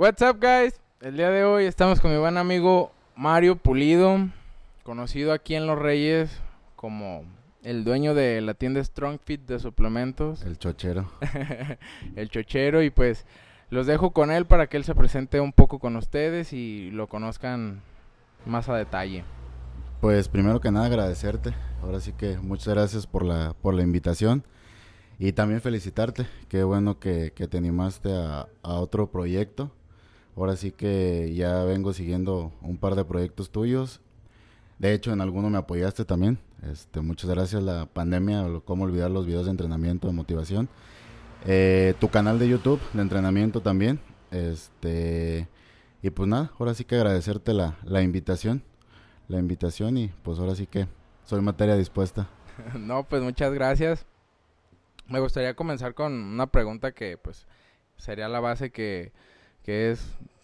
What's up, guys? El día de hoy estamos con mi buen amigo Mario Pulido, conocido aquí en Los Reyes como el dueño de la tienda Strong Fit de suplementos, El chochero. el chochero, y pues los dejo con él para que él se presente un poco con ustedes y lo conozcan más a detalle. Pues primero que nada agradecerte. Ahora sí que muchas gracias por la, por la invitación. Y también felicitarte. Qué bueno que, que te animaste a, a otro proyecto. Ahora sí que ya vengo siguiendo un par de proyectos tuyos. De hecho, en alguno me apoyaste también. Este, muchas gracias. La pandemia, cómo olvidar los videos de entrenamiento, de motivación. Eh, tu canal de YouTube de entrenamiento también. Este, y pues nada, ahora sí que agradecerte la, la invitación. La invitación y pues ahora sí que soy materia dispuesta. no, pues muchas gracias. Me gustaría comenzar con una pregunta que pues sería la base que, que es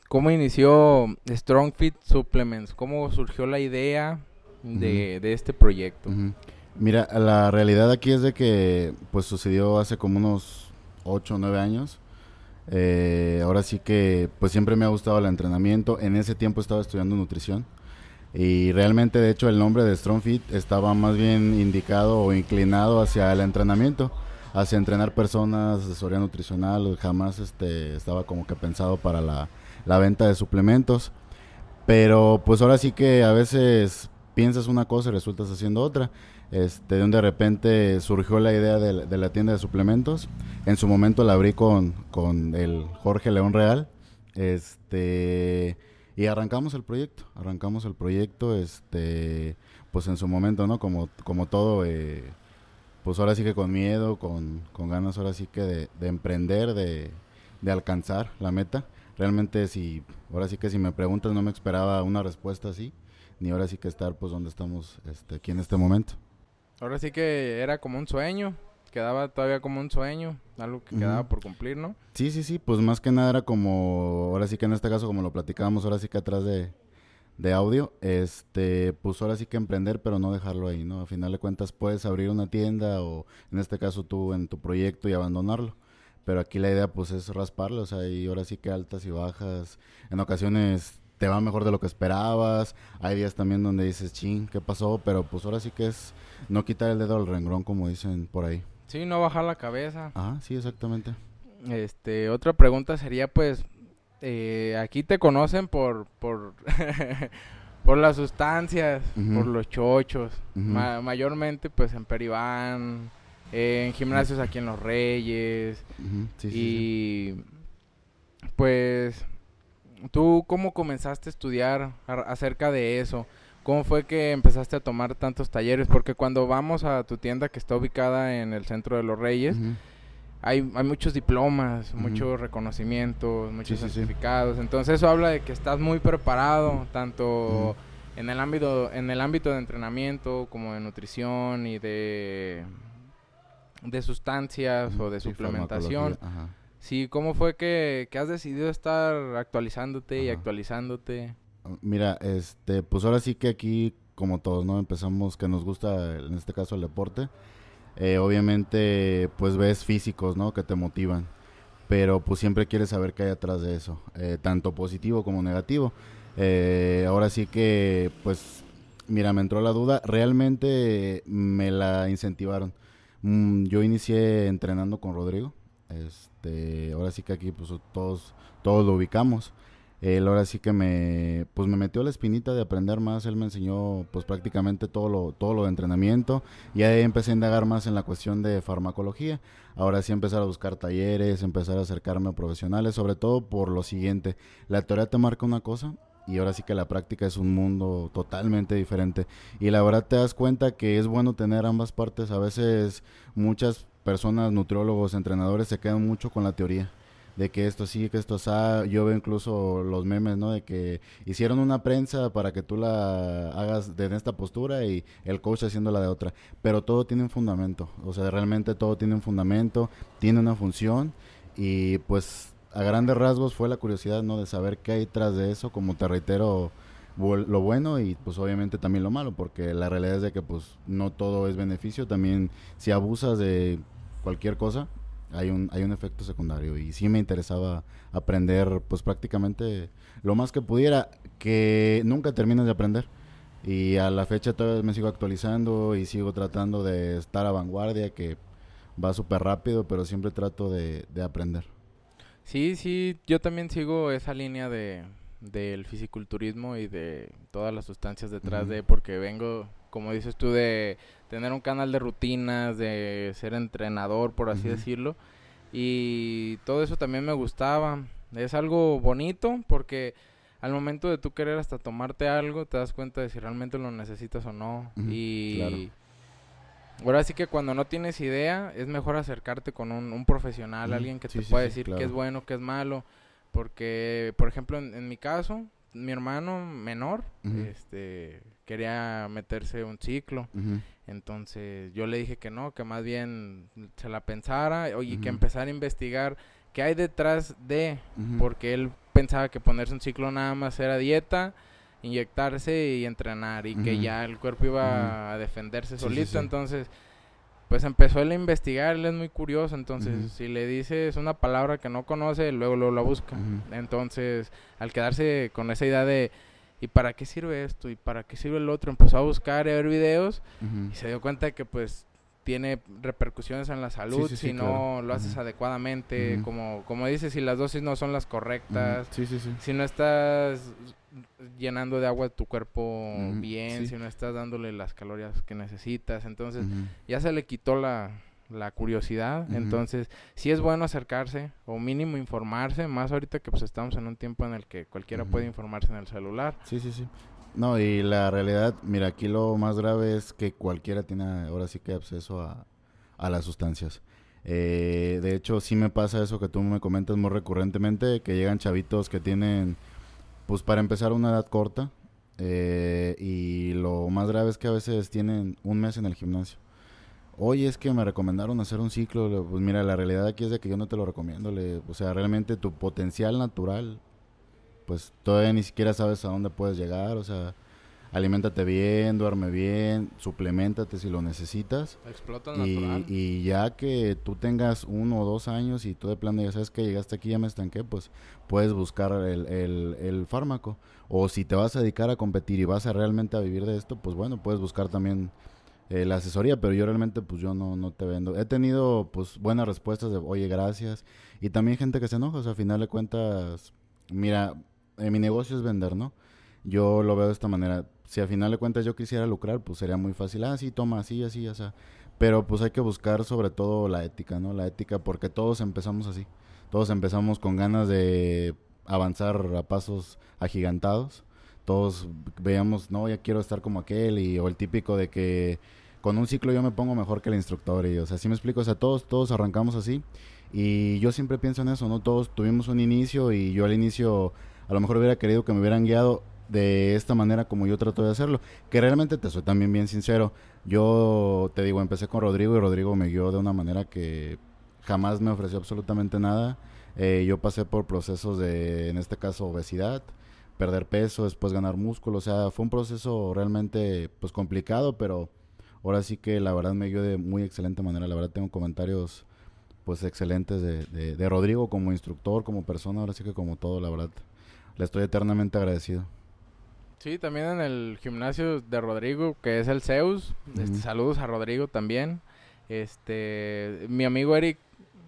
¿cómo inició Strong Fit Supplements? ¿Cómo surgió la idea de, de este proyecto? Ujú. Mira, la realidad aquí es de que pues sucedió hace como unos 8 o 9 años. Eh, ahora sí que pues siempre me ha gustado el entrenamiento. En ese tiempo estaba estudiando nutrición. Y realmente, de hecho, el nombre de Strong Fit estaba más bien indicado o inclinado hacia el entrenamiento, hacia entrenar personas, asesoría nutricional. Jamás este, estaba como que pensado para la, la venta de suplementos. Pero pues ahora sí que a veces piensas una cosa y resultas haciendo otra. Este, de repente surgió la idea de, la- de la tienda de suplementos. En su momento la abrí con, con el Jorge León Real. Este, y arrancamos el proyecto. Arrancamos el proyecto, este, pues en su momento, ¿no? Como, como todo, eh, pues ahora sí que con miedo, con, con ganas ahora sí que de, de emprender, de, de alcanzar la meta. Realmente si, ahora sí que si me preguntas no me esperaba una respuesta así, ni ahora sí que estar pues donde estamos este, aquí en este momento. Ahora sí que era como un sueño, quedaba todavía como un sueño, algo que quedaba por cumplir, ¿no? Sí, sí, sí, pues más que nada era como, ahora sí que en este caso como lo platicábamos ahora sí que atrás de, de audio, este, pues ahora sí que emprender pero no dejarlo ahí, ¿no? A final de cuentas puedes abrir una tienda o en este caso tú en tu proyecto y abandonarlo. Pero aquí la idea pues es rasparlo, o sea, y ahora sí que altas y bajas. En ocasiones te va mejor de lo que esperabas. Hay días también donde dices, ching, ¿qué pasó? Pero pues ahora sí que es no quitar el dedo al renglón, como dicen por ahí. Sí, no bajar la cabeza. Ajá, sí, exactamente. Este, otra pregunta sería pues, eh, aquí te conocen por, por, por las sustancias, por los chochos. Ma- mayormente pues en Peribán, en gimnasios aquí en Los Reyes, Ujú, sí, sí, sí. y pues, ¿tú cómo comenzaste a estudiar ar- acerca de eso? ¿Cómo fue que empezaste a tomar tantos talleres? Porque cuando vamos a tu tienda que está ubicada en el centro de Los Reyes. Hay, hay muchos diplomas, muchos reconocimientos, muchos sí, sí. certificados. Entonces eso habla de que estás muy preparado, tanto en el ámbito, en el ámbito de entrenamiento como de nutrición y de de sustancias o de suplementación. Sí, ¿cómo fue que, que has decidido estar actualizándote y actualizándote? Mira, este, pues ahora sí que aquí, como todos, ¿no? Empezamos que nos gusta, en este caso, el deporte. Eh, obviamente, pues ves físicos, ¿no? Que te motivan. Pero pues siempre quieres saber qué hay atrás de eso, eh, tanto positivo como negativo. Eh, ahora sí que, pues, mira, me entró la duda. Realmente me la incentivaron. Mm, yo inicié entrenando con Rodrigo. Este, ahora sí que aquí, pues, todos, todos lo ubicamos. Él ahora sí que me, pues me metió la espinita de aprender más, él me enseñó pues prácticamente todo lo, todo lo de entrenamiento. Y ahí empecé a indagar más en la cuestión de farmacología. Ahora sí empezar a buscar talleres, empezar a acercarme a profesionales, sobre todo por lo siguiente, la teoría te marca una cosa y ahora sí que la práctica es un mundo totalmente diferente. Y la verdad te das cuenta que es bueno tener ambas partes, a veces muchas personas, nutriólogos, entrenadores se quedan mucho con la teoría de que esto sí, que esto sa yo veo incluso los memes, ¿no? De que hicieron una prensa para que tú la hagas de esta postura y el coach haciéndola de otra, pero todo tiene un fundamento, o sea, realmente todo tiene un fundamento, tiene una función y pues a grandes rasgos fue la curiosidad, ¿no? De saber qué hay tras de eso, como te reitero, lo bueno y pues obviamente también lo malo, porque la realidad es de que pues no todo es beneficio, también si abusas de cualquier cosa, hay un, hay un efecto secundario y sí me interesaba aprender pues prácticamente lo más que pudiera, que nunca terminas de aprender. Y a la fecha todavía me sigo actualizando y sigo tratando de estar a vanguardia, que va súper rápido, pero siempre trato de, aprender. Sí, sí, yo también sigo esa línea de del fisiculturismo y de todas las sustancias detrás de, porque vengo, como dices tú, de tener un canal de rutinas, de ser entrenador, por así decirlo, y todo eso también me gustaba. Es algo bonito porque al momento de tú querer hasta tomarte algo, te das cuenta de si realmente lo necesitas o no. y ahora sí que cuando no tienes idea, es mejor acercarte con un, profesional, alguien que te pueda decir qué es bueno, qué es malo. Porque, por ejemplo, en, mi caso, mi hermano menor, este, quería meterse un ciclo. Entonces yo le dije que no, que más bien se la pensara, oye, que empezara a investigar qué hay detrás de, porque él pensaba que ponerse un ciclo nada más era dieta, inyectarse y entrenar y que ya el cuerpo iba a defenderse solito, entonces pues empezó él a investigar, él es muy curioso, entonces si le dices una palabra que no conoce, luego, luego la busca. Entonces, al quedarse con esa idea de ¿y para qué sirve esto? ¿y para qué sirve el otro? Empezó a buscar y a ver videos y se dio cuenta que pues tiene repercusiones en la salud si no lo haces adecuadamente, como, como dices, si las dosis no son las correctas, si no estás llenando de agua tu cuerpo bien, si no estás dándole las calorías que necesitas, entonces ya se le quitó la, la curiosidad, entonces sí es bueno acercarse o mínimo informarse, más ahorita que pues estamos en un tiempo en el que cualquiera puede informarse en el celular. Sí, sí, sí. No, y la realidad, mira, aquí lo más grave es que cualquiera tiene ahora sí que acceso a, a las sustancias. Eh, de hecho, sí me pasa eso que tú me comentas muy recurrentemente, que llegan chavitos que tienen, pues para empezar, una edad corta. Eh, y lo más grave es que a veces tienen un mes en el gimnasio. Oye, es que me recomendaron hacer un ciclo. Pues mira, la realidad aquí es de que yo no te lo recomiendo. Le, o sea, realmente tu potencial natural pues todavía ni siquiera sabes a dónde puedes llegar, o sea, aliméntate bien, duerme bien, suplementate si lo necesitas. Explota y, natural. Y ya que tú tengas uno o dos años y tú de plano ya sabes que llegaste aquí, ya me estanqué, pues puedes buscar el, el, el, fármaco. O si te vas a dedicar a competir y vas a realmente a vivir de esto, pues bueno, puedes buscar también eh, la asesoría, pero yo realmente pues yo no, no te vendo. He tenido pues buenas respuestas de, oye, gracias. Y también gente que se enoja, o sea, a final de cuentas, mira, mi negocio es vender, ¿no? Yo lo veo de esta manera. Si a final de cuentas yo quisiera lucrar, pues sería muy fácil. Ah, sí, toma, así, así, así. Pero pues hay que buscar sobre todo la ética, ¿no? La ética porque todos empezamos así. Todos empezamos con ganas de avanzar a pasos agigantados. Todos veíamos, no, ya quiero estar como aquel y o el típico de que con un ciclo yo me pongo mejor que el instructor y o sea, ¿sí me explico, o sea, todos todos arrancamos así y yo siempre pienso en eso, ¿no? Todos tuvimos un inicio y yo al inicio a lo mejor hubiera querido que me hubieran guiado de esta manera como yo trato de hacerlo. Que realmente te soy también bien sincero. Yo te digo, empecé con Rodrigo y Rodrigo me guió de una manera que jamás me ofreció absolutamente nada. Eh, yo pasé por procesos de, en este caso, obesidad, perder peso, después ganar músculo. O sea, fue un proceso realmente pues complicado, pero ahora sí que la verdad me guió de muy excelente manera. La verdad tengo comentarios pues excelentes de, de Rodrigo como instructor, como persona, ahora sí que como todo, la verdad le estoy eternamente agradecido. Sí, también en el gimnasio de Rodrigo, que es el Zeus. Este, saludos a Rodrigo también. Este, mi amigo Eric,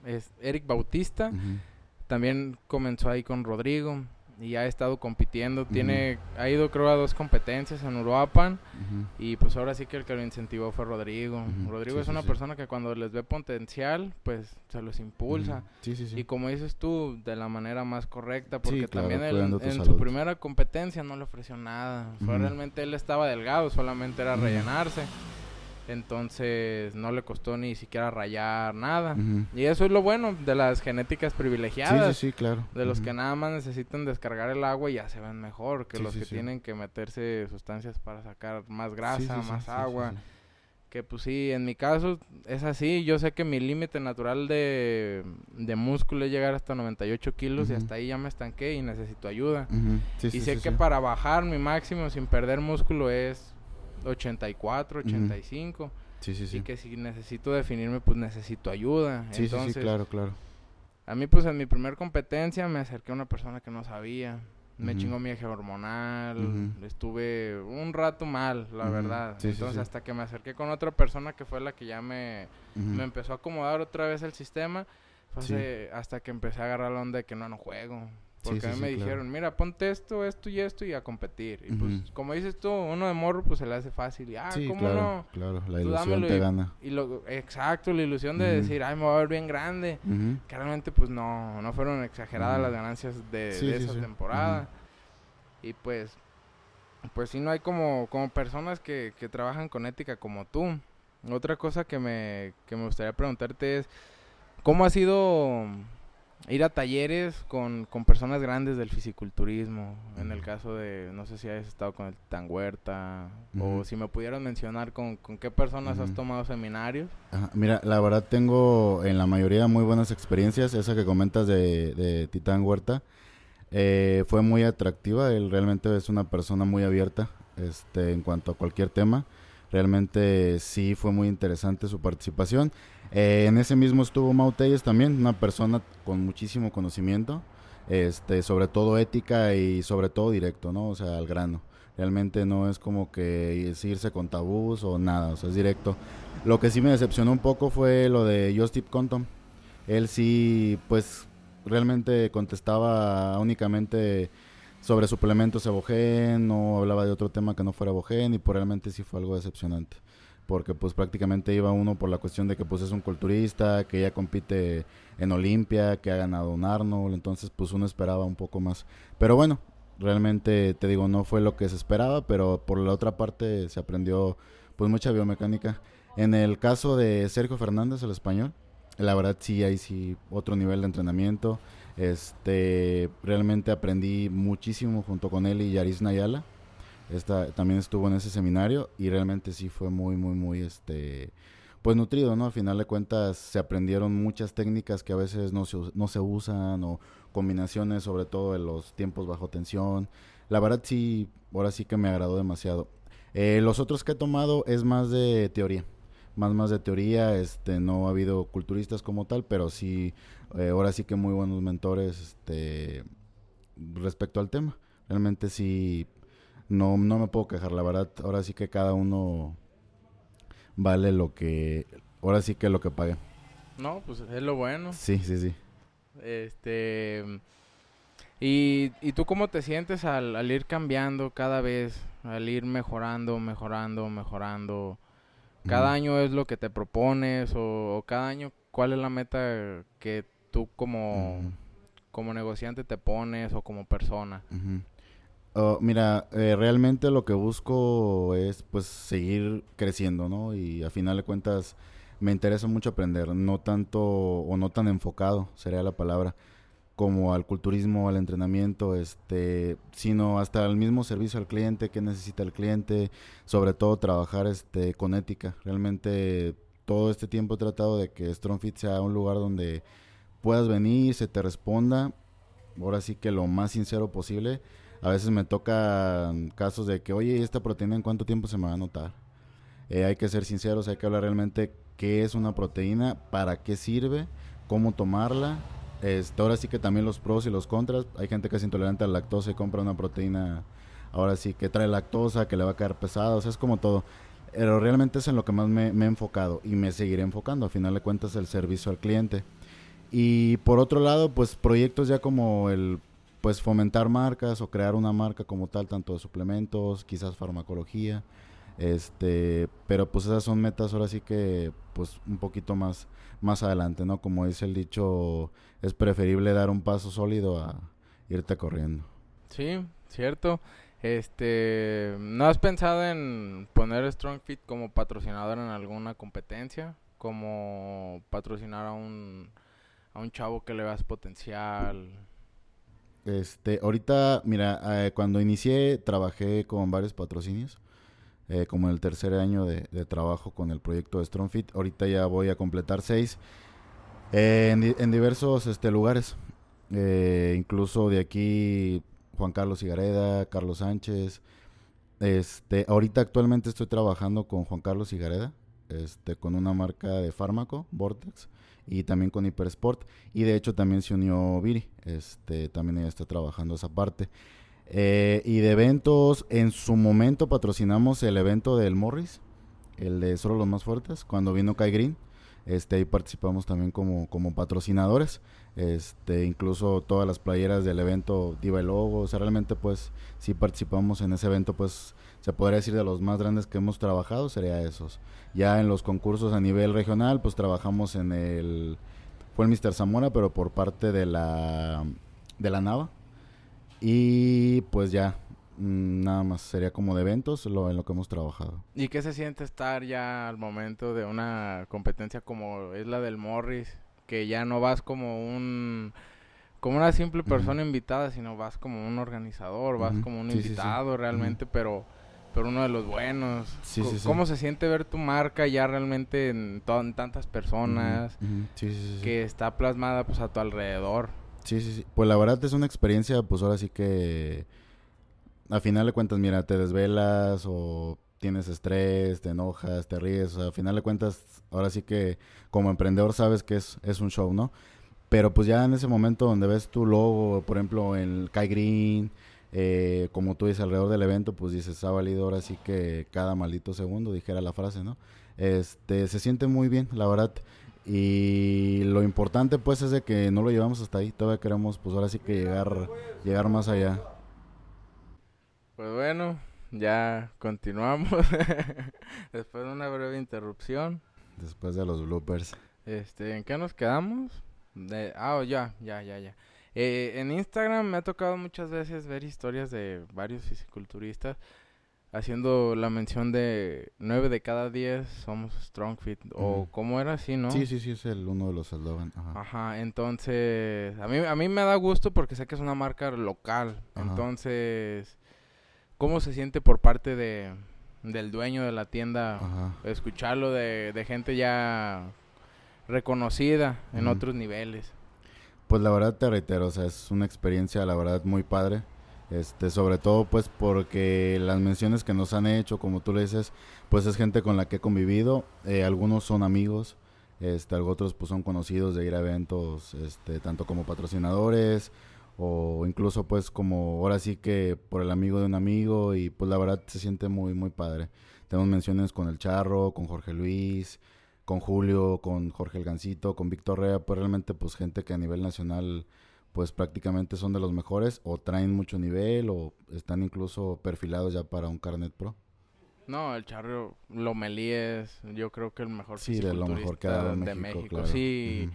es Eric Bautista, también comenzó ahí con Rodrigo y ha estado compitiendo. Tiene, ha ido creo a dos competencias en Uruapan y pues ahora sí que el que lo incentivó fue Rodrigo. Rodrigo es una persona que cuando les ve potencial, pues se los impulsa. Y como dices tú, de la manera más correcta, porque también en su primera competencia no le ofreció nada. Fue realmente él estaba delgado, solamente era rellenarse. Entonces no le costó ni siquiera rayar nada. Y eso es lo bueno de las genéticas privilegiadas. Sí, sí, claro. De los que nada más necesitan descargar el agua y ya se ven mejor que los que tienen que meterse sustancias para sacar más grasa, más agua. Que pues sí, en mi caso es así. Yo sé que mi límite natural de, de músculo es llegar hasta 98 kilos y hasta ahí ya me estanqué y necesito ayuda. y sé que para bajar mi máximo sin perder músculo es 84, 85. Sí, sí, sí. Y que si necesito definirme, pues necesito ayuda. Sí, Entonces, sí, sí, claro, claro. a mí, pues en mi primer competencia me acerqué a una persona que no sabía. Me Ujú. chingó mi eje hormonal. Estuve un rato mal, la verdad. Sí, Entonces, sí. hasta que me acerqué con otra persona que fue la que ya me, me empezó a acomodar otra vez el sistema. Hasta que empecé a agarrar la onda de que no, no juego. Porque sí, a mí sí, me dijeron, mira, ponte esto, esto y esto y a competir. Y pues, Ujú. como dices tú, uno de morro, pues se le hace fácil. Y, ah, ¿cómo claro, no? claro. La Tú ilusión te y- gana. Y lo, exacto, la ilusión de Ujú. decir, ay, me va a ver bien grande. Ujú. Que realmente, pues no, no fueron exageradas las ganancias de, de esa temporada. Y pues, pues sí, no hay como, como personas que, que trabajan con ética como tú. Otra cosa que me, que me gustaría preguntarte es, ¿cómo ha sido ir a talleres con, con personas grandes del fisiculturismo? En el caso de, no sé si has estado con el Tan Huerta, o si me pudieras mencionar con, con qué personas has tomado seminarios. Ajá, Mira, la verdad tengo en la mayoría muy buenas experiencias. Esa que comentas de, de Titán Huerta eh, fue muy atractiva. Él realmente es una persona muy abierta este, en cuanto a cualquier tema. Realmente sí fue muy interesante su participación. Eh, en ese mismo estuvo Mau Telles también, una persona con muchísimo conocimiento, este, sobre todo ética y sobre todo directo, ¿no? O sea, al grano. Realmente no es como que es irse con tabús o nada, o sea, es directo. Lo que sí me decepcionó un poco fue lo de Jostip Compton. Él sí, pues, realmente contestaba únicamente sobre suplementos Evogen, no hablaba de otro tema que no fuera Evogen y pues realmente sí fue algo decepcionante. Porque pues prácticamente iba uno por la cuestión de que pues es un culturista, que ya compite en Olimpia, que ha ganado un Arnold, entonces pues uno esperaba un poco más. Pero bueno, realmente te digo, no fue lo que se esperaba, pero por la otra parte se aprendió pues mucha biomecánica. En el caso de Sergio Fernández, el español, la verdad sí hay sí otro nivel de entrenamiento. Este, realmente aprendí muchísimo junto con él y Yaris Nayala. Esta también estuvo en ese seminario y realmente sí fue muy muy muy este pues nutrido, ¿no? Al final de cuentas se aprendieron muchas técnicas que a veces no se, no se usan o combinaciones sobre todo en los tiempos bajo tensión. La verdad sí, ahora sí que me agradó demasiado. Eh, los otros que he tomado es más de teoría, más más de teoría, este no ha habido culturistas como tal, pero sí eh, ahora sí que muy buenos mentores este respecto al tema. Realmente sí no no me puedo quejar, la verdad, ahora sí que cada uno vale lo que ahora sí que lo que pague. No, pues es lo bueno. Sí, sí, sí. Este. ¿Y, y tú cómo te sientes al, al ir cambiando cada vez? Al ir mejorando, mejorando, mejorando. ¿Cada año es lo que te propones? O, o cada año cuál es la meta que tú como, como negociante te pones o como persona? Oh, mira, eh, realmente lo que busco es pues seguir creciendo, ¿no? Y a final de cuentas me interesa mucho aprender, no tanto o no tan enfocado, sería la palabra, como al culturismo, al entrenamiento, este, sino hasta el mismo servicio al cliente, qué necesita el cliente, sobre todo trabajar este con ética. Realmente todo este tiempo he tratado de que StrongFit sea un lugar donde puedas venir, se te responda, ahora sí que lo más sincero posible. A veces me tocan casos de que, oye, ¿esta proteína en cuánto tiempo se me va a notar? Eh, hay que ser sinceros, hay que hablar realmente qué es una proteína, para qué sirve, cómo tomarla. Este, ahora sí que también los pros y los contras. Hay gente que es intolerante a la lactosa y compra una proteína, ahora sí que trae lactosa, que le va a caer pesada, o sea, es como todo. Pero realmente es en lo que más me, me he enfocado y me seguiré enfocando. A final de cuentas, el servicio al cliente. Y por otro lado, pues proyectos ya como el pues fomentar marcas o crear una marca como tal, tanto de suplementos, quizás farmacología, este, pero pues esas son metas ahora sí que pues un poquito más más adelante, ¿no? Como dice el dicho, es preferible dar un paso sólido a irte corriendo. Sí, cierto. Este, ¿no has pensado en poner Strong Fit como patrocinador en alguna competencia? Como patrocinar a un a un chavo que le veas potencial. Este, ahorita, mira, eh, cuando inicié trabajé con varios patrocinios, eh, como en el tercer año de, trabajo con el proyecto de StrongFit. Ahorita ya voy a completar seis eh, en, en diversos este, lugares, Eh, incluso de aquí Juan Carlos Higareda, Carlos Sánchez. Este, ahorita actualmente estoy trabajando con Juan Carlos Higareda este, con una marca de fármaco, Vortex, y también con Hypersport. Y de hecho también se unió Viri, este, también ella está trabajando esa parte. Eh, y de eventos, en su momento patrocinamos el evento del Morris, el de Solo los Más Fuertes, cuando vino Kai Green. Este, ahí participamos también como, como patrocinadores. Este, incluso todas las playeras del evento Diva el Logo. Realmente pues si participamos en ese evento, pues se podría decir de los más grandes que hemos trabajado, sería esos. Ya en los concursos a nivel regional, pues trabajamos en el... Fue el Mr. Zamora, pero por parte de la, de la Nava. Y pues ya, Mm, nada más sería como de eventos lo, en lo que hemos trabajado. ¿Y qué se siente estar ya al momento de una competencia como es la del Morris? Que ya no vas como un como una simple persona invitada, sino vas como un organizador, vas como un invitado realmente, pero pero uno de los buenos. ¿Cómo se siente ver tu marca ya realmente en, en tantas personas que está plasmada pues a tu alrededor? Sí, sí, sí. Pues la verdad es una experiencia, pues ahora sí que a final de cuentas, mira, te desvelas o tienes estrés, te enojas, te ríes, o sea, a final de cuentas, ahora sí que como emprendedor sabes que es, es un show, ¿no? Pero pues ya en ese momento donde ves tu logo, por ejemplo, en Kai Green, eh, como tú dices, alrededor del evento, pues dices, ha valido ahora sí que cada maldito segundo, dijera la frase, ¿no? Este, se siente muy bien, la verdad. Y lo importante pues es de que no lo llevamos hasta ahí, todavía queremos pues ahora sí que llegar, llegar más allá. Pues bueno, ya continuamos. Después de una breve interrupción. Después de los bloopers. Este, ¿en qué nos quedamos? De, ah, ya, ya, ya, ya. Eh, en Instagram me ha tocado muchas veces ver historias de varios fisiculturistas haciendo la mención de nueve de cada diez somos strong fit o como era así, ¿no? Sí, sí, sí, es el uno de los eslogan. Ajá. Ajá. entonces a mí a mí me da gusto porque sé que es una marca local. Entonces ¿Cómo se siente por parte de, del dueño de la tienda escucharlo de, de, gente ya reconocida en otros niveles? Pues la verdad te reitero, o sea, es una experiencia la verdad muy padre. Este, sobre todo pues porque las menciones que nos han hecho, como tú le dices, pues es gente con la que he convivido, eh, algunos son amigos, este, otros pues son conocidos de ir a eventos, este, tanto como patrocinadores o incluso pues como ahora sí que por el amigo de un amigo y pues la verdad se siente muy muy padre. Tenemos menciones con el Charro, con Jorge Luis, con Julio, con Jorge El Gancito, con Víctor Rea, pues realmente pues gente que a nivel nacional pues prácticamente son de los mejores o traen mucho nivel o están incluso perfilados ya para un Carnet Pro. No, el Charro Lomelí es yo creo que el mejor sí, de lo mejor que ha dado de México. Sí.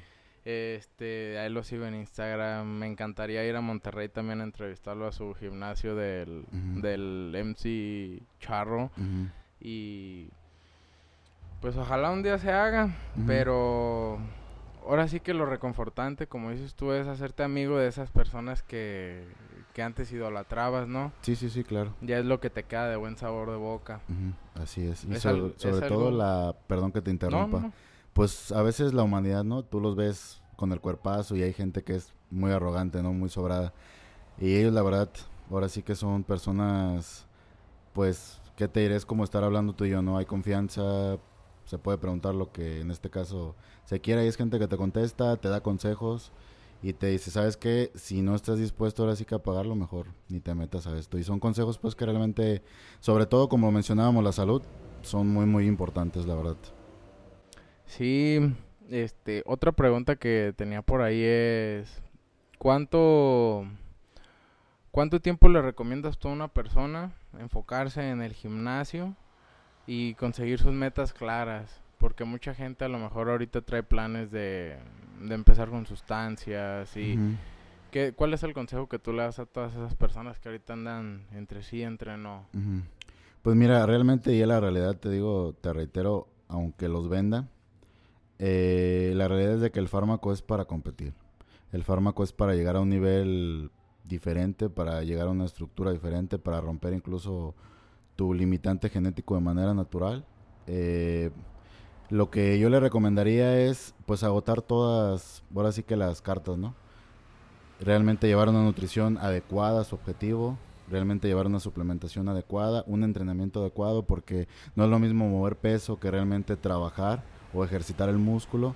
Este, ahí lo sigo en Instagram. Me encantaría ir a Monterrey también a entrevistarlo a su gimnasio del, del MC Charro. Y pues ojalá un día se haga, pero ahora sí que lo reconfortante, como dices tú, es hacerte amigo de esas personas que, que antes idolatrabas, ¿no? Sí, sí, sí, claro. Ya es lo que te queda de buen sabor de boca. Así es. Y sobre, todo la, perdón que te interrumpa pues a veces la humanidad, ¿no? Tú los ves con el cuerpazo y hay gente que es muy arrogante, ¿no? Muy sobrada. Y ellos, la verdad, ahora sí que son personas, pues, ¿qué te diré? Es como estar hablando tú y yo, ¿no? Hay confianza, se puede preguntar lo que en este caso se quiera y es gente que te contesta, te da consejos y te dice, ¿sabes qué? Si no estás dispuesto ahora sí que a pagarlo, mejor ni te metas a esto. Y son consejos, pues, que realmente, sobre todo como mencionábamos, la salud, son muy, muy importantes, la verdad. Sí, este, otra pregunta que tenía por ahí es, ¿cuánto, cuánto tiempo le recomiendas tú a una persona enfocarse en el gimnasio y conseguir sus metas claras? Porque mucha gente a lo mejor ahorita trae planes de, de empezar con sustancias y... ¿qué, ¿Cuál es el consejo que tú le das a todas esas personas que ahorita andan entre sí entre no? Pues mira, realmente y la realidad te digo, te reitero, aunque los venda, eh, la realidad es de que el fármaco es para competir. El fármaco es para llegar a un nivel diferente, para llegar a una estructura diferente, para romper incluso tu limitante genético de manera natural. Eh, lo que yo le recomendaría es pues agotar todas, ahora sí que las cartas, ¿no? Realmente llevar una nutrición adecuada a su objetivo, realmente llevar una suplementación adecuada, un entrenamiento adecuado, porque no es lo mismo mover peso que realmente trabajar o ejercitar el músculo.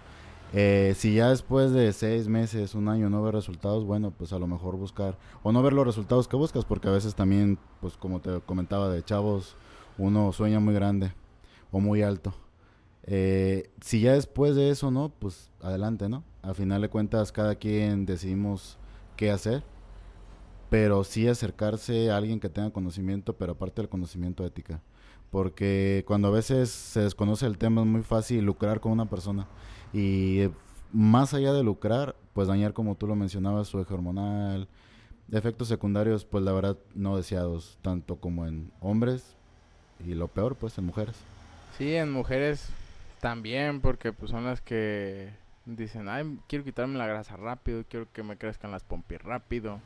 Eh, si ya después de seis meses, un año no ves resultados, bueno, pues a lo mejor buscar o no ver los resultados que buscas, porque a veces también, pues como te comentaba de chavos, uno sueña muy grande o muy alto. Eh, si ya después de eso, ¿no? Pues adelante, ¿no? A final de cuentas, cada quien decidimos qué hacer, pero sí acercarse a alguien que tenga conocimiento, pero aparte del conocimiento ética. Porque cuando a veces se desconoce el tema es muy fácil lucrar con una persona. Y más allá de lucrar, pues dañar, como tú lo mencionabas, su eje hormonal, efectos secundarios, pues la verdad no deseados, tanto como en hombres y lo peor, pues en mujeres. Sí, en mujeres también, porque pues son las que dicen, ay, quiero quitarme la grasa rápido, quiero que me crezcan las pompis rápido.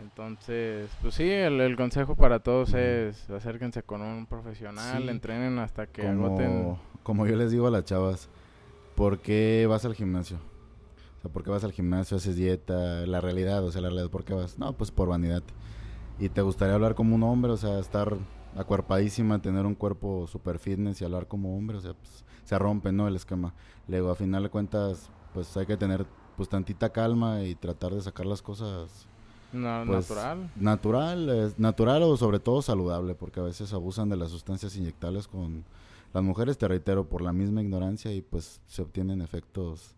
Entonces, pues sí, el, consejo para todos es acérquense con un profesional, entrenen hasta que como, agoten. Como yo les digo a las chavas, ¿por qué vas al gimnasio? O sea, ¿por qué vas al gimnasio, haces dieta? La realidad, o sea, la realidad, ¿por qué vas? No, pues por vanidad. Y te gustaría hablar como un hombre, o sea, estar acuerpadísima, tener un cuerpo super fitness y hablar como hombre, o sea, pues se rompe, ¿no? El esquema. Luego, a final de cuentas, pues hay que tener pues tantita calma y tratar de sacar las cosas no, pues, natural. Natural, natural o sobre todo saludable, porque a veces abusan de las sustancias inyectables con las mujeres, te reitero, por la misma ignorancia y pues se obtienen efectos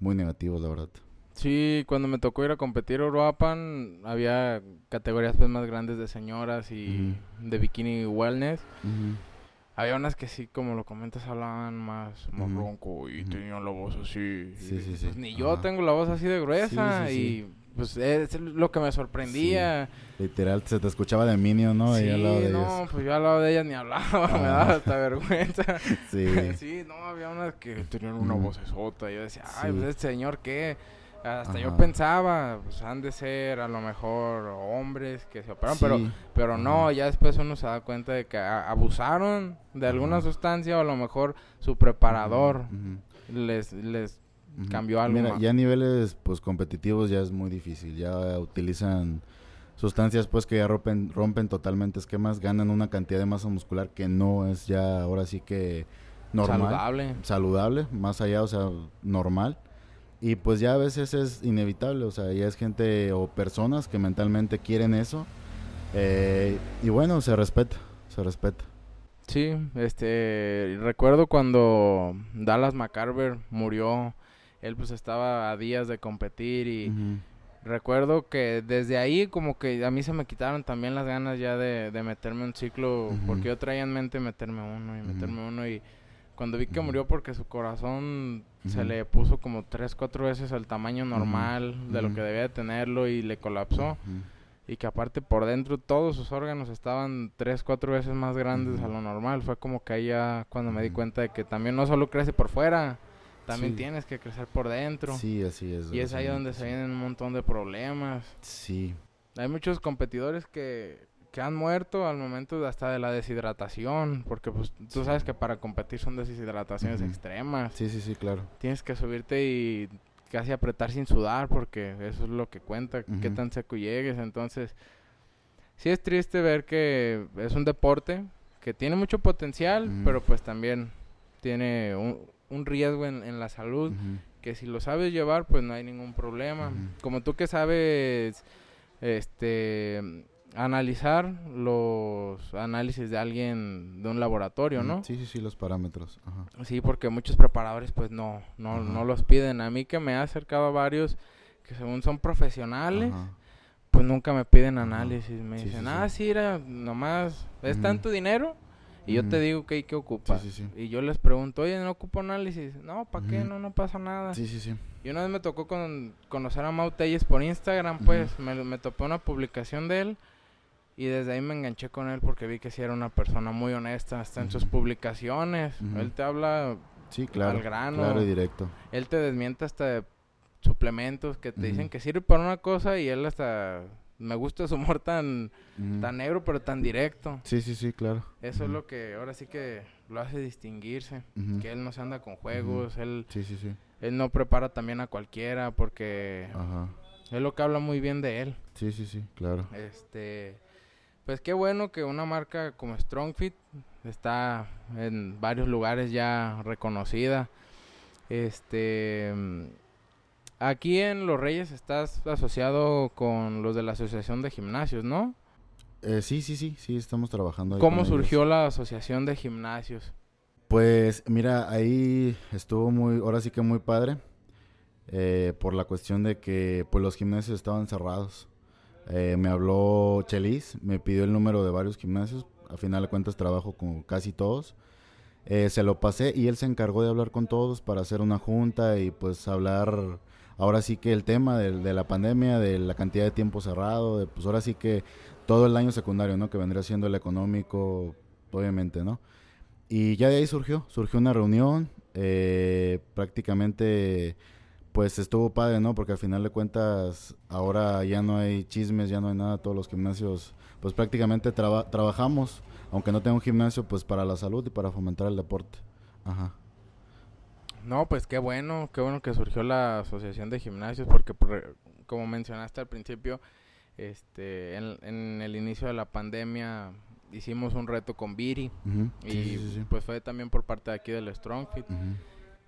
muy negativos, la verdad. Sí, cuando me tocó ir a competir Uruapan, había categorías pues más grandes de señoras y de bikini wellness. Había unas que sí, como lo comentas, hablaban más, más ronco y tenían la voz así. Sí, sí, sí. Pues, ni yo tengo la voz así de gruesa y pues es lo que me sorprendía. Literal, se te escuchaba de Minion, ¿no? Sí, no, pues yo al lado de ellas ni hablaba, me daba hasta vergüenza. Sí. sí, no, había unas que tenían una voz esota. Yo decía, ay, pues este señor, ¿qué? Hasta yo pensaba, pues han de ser a lo mejor hombres que se operan, pero pero no, ya después uno se da cuenta de que abusaron de alguna sustancia o a lo mejor su preparador les les cambió algo. Mira, ya a niveles pues competitivos ya es muy difícil, ya utilizan sustancias pues que ya rompen, rompen totalmente esquemas, ganan una cantidad de masa muscular que no es ya ahora sí que normal. Saludable. Saludable, más allá, o sea, normal. Y pues ya a veces es inevitable, o sea, ya es gente o personas que mentalmente quieren eso. Eh, y bueno, se respeta, se respeta. Sí, este, recuerdo cuando Dallas McCarver murió él pues estaba a días de competir y recuerdo que desde ahí como que a mí se me quitaron también las ganas ya de, meterme un ciclo porque yo traía en mente meterme uno y meterme uno y cuando vi que murió porque su corazón se le puso como tres, cuatro veces al tamaño normal de lo que debía de tenerlo y le colapsó. Y que aparte por dentro todos sus órganos estaban tres, cuatro veces más grandes a lo normal. Fue como que ahí ya cuando me di cuenta de que también no solo crece por fuera, también tienes que crecer por dentro. Sí, así es. Y es ahí donde se vienen un montón de problemas. Sí. Hay muchos competidores que, que han muerto al momento de hasta de la deshidratación, porque pues tú sabes que para competir son deshidrataciones extremas. Sí, sí, sí, claro. Tienes que subirte y casi apretar sin sudar, porque eso es lo que cuenta, qué tan seco llegues. Entonces, sí es triste ver que es un deporte que tiene mucho potencial, pero pues también tiene un, un riesgo en, la salud, que si lo sabes llevar, pues no hay ningún problema. Como tú que sabes, este analizar los análisis de alguien de un laboratorio, ¿no? Sí, sí, sí, los parámetros. Sí, porque muchos preparadores pues no, no, no los piden. A mí que me ha acercado a varios que según son profesionales, pues nunca me piden análisis. Me dicen, ah, sí, era nomás, es tanto dinero y yo te digo, ¿qué, qué ocupas? Y yo les pregunto, oye, ¿no ocupo análisis? No, ¿para qué? No, no pasa nada. Sí, sí, sí. Y una vez me tocó con, conocer a Mau Telles por Instagram, pues, me, me topé una publicación de él. Y desde ahí me enganché con él porque vi que sí era una persona muy honesta, hasta en sus publicaciones. Él te habla sí, claro, al grano. Claro y directo. Él te desmienta hasta de suplementos que te dicen que sirve para una cosa y él hasta me gusta su humor tan, tan negro, pero tan directo. Sí, sí, sí, claro. Eso es lo que ahora sí que lo hace distinguirse. Que él no se anda con juegos, él, sí, sí, sí. él no prepara también a cualquiera porque es lo que habla muy bien de él. Sí, sí, sí, claro. Este, Pues qué bueno que una marca como StrongFit está en varios lugares ya reconocida. Este aquí en Los Reyes estás asociado con los de la Asociación de Gimnasios, ¿no? Eh, sí, sí, sí, sí, estamos trabajando. Ahí ¿Cómo ellos. surgió la Asociación de Gimnasios? Pues mira, ahí estuvo muy, ahora sí que muy padre, eh, por la cuestión de que pues los gimnasios estaban cerrados. Eh, me habló Chelis, me pidió el número de varios gimnasios, a final de cuentas trabajo con casi todos. Eh, se lo pasé y él se encargó de hablar con todos para hacer una junta y pues hablar ahora sí que el tema de, la pandemia, de la cantidad de tiempo cerrado, de pues ahora sí que todo el año secundario, ¿no? Que vendría siendo el económico, obviamente, ¿no? Y ya de ahí surgió, surgió una reunión, eh, prácticamente pues estuvo padre, ¿no? Porque al final de cuentas ahora ya no hay chismes, ya no hay nada, todos los gimnasios pues prácticamente traba- trabajamos, aunque no tenga un gimnasio, pues para la salud y para fomentar el deporte. Ajá. No, pues qué bueno, qué bueno que surgió la Asociación de Gimnasios, porque por- como mencionaste al principio, este, en, en el inicio de la pandemia hicimos un reto con Viri y Sí, sí, sí, pues fue también por parte de aquí del StrongFit. Ujú.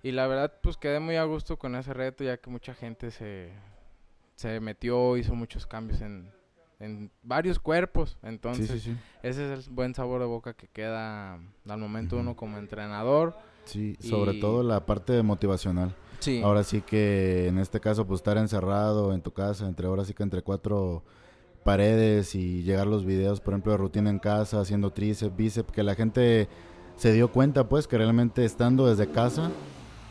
Y la verdad, pues quedé muy a gusto con ese reto, ya que mucha gente se, se metió, hizo muchos cambios en, en varios cuerpos. Entonces, sí, sí, sí. ese es el buen sabor de boca que queda al momento uno como entrenador. Sí, sobre todo la parte motivacional. Sí. Ahora sí que en este caso pues estar encerrado en tu casa, entre ahora sí que entre cuatro paredes y llegar los videos, por ejemplo, de rutina en casa, haciendo tríceps, bíceps, que la gente se dio cuenta pues que realmente estando desde casa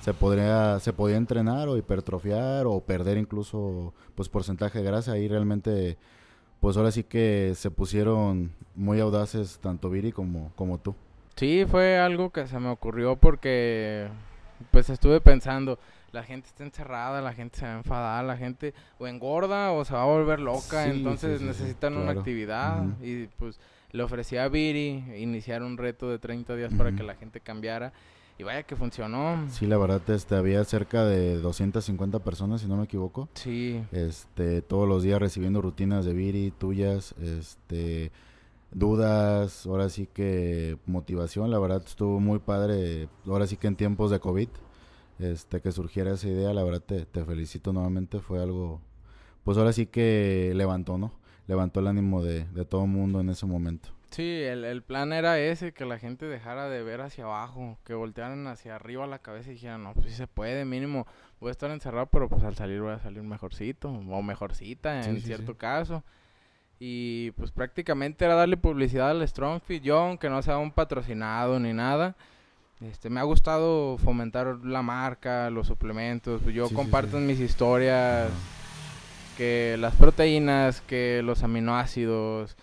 se podría se podía entrenar o hipertrofiar o perder incluso pues porcentaje de grasa y realmente pues ahora sí que se pusieron muy audaces tanto Viri como como tú. Sí, fue algo que se me ocurrió porque pues estuve pensando, la gente está encerrada, la gente se va a enfadar, la gente o engorda o se va a volver loca, Sí, entonces sí, sí, sí, necesitan una actividad y pues le ofrecí a Viri iniciar un reto de 30 días para que la gente cambiara y vaya que funcionó. Sí, la verdad este había cerca de 250 personas si no me equivoco. Sí, este todos los días recibiendo rutinas de Viri, tuyas, este dudas, ahora sí que motivación, la verdad estuvo muy padre, ahora sí que en tiempos de COVID, este que surgiera esa idea, la verdad te, te felicito nuevamente, fue algo, pues ahora sí que levantó, ¿no? Levantó el ánimo de, de todo el mundo en ese momento. Sí, el, el plan era ese, que la gente dejara de ver hacia abajo, que voltearan hacia arriba la cabeza y dijeran, no, pues sí se puede, mínimo voy a estar encerrado, pero pues al salir voy a salir mejorcito o mejorcita Sí, en sí, cierto sí. caso. Y pues prácticamente era darle publicidad al StrongFit. Yo, aunque no sea un patrocinado ni nada, este, me ha gustado fomentar la marca, los suplementos. Yo Sí, sí, comparto en mis historias que las proteínas, que los aminoácidos,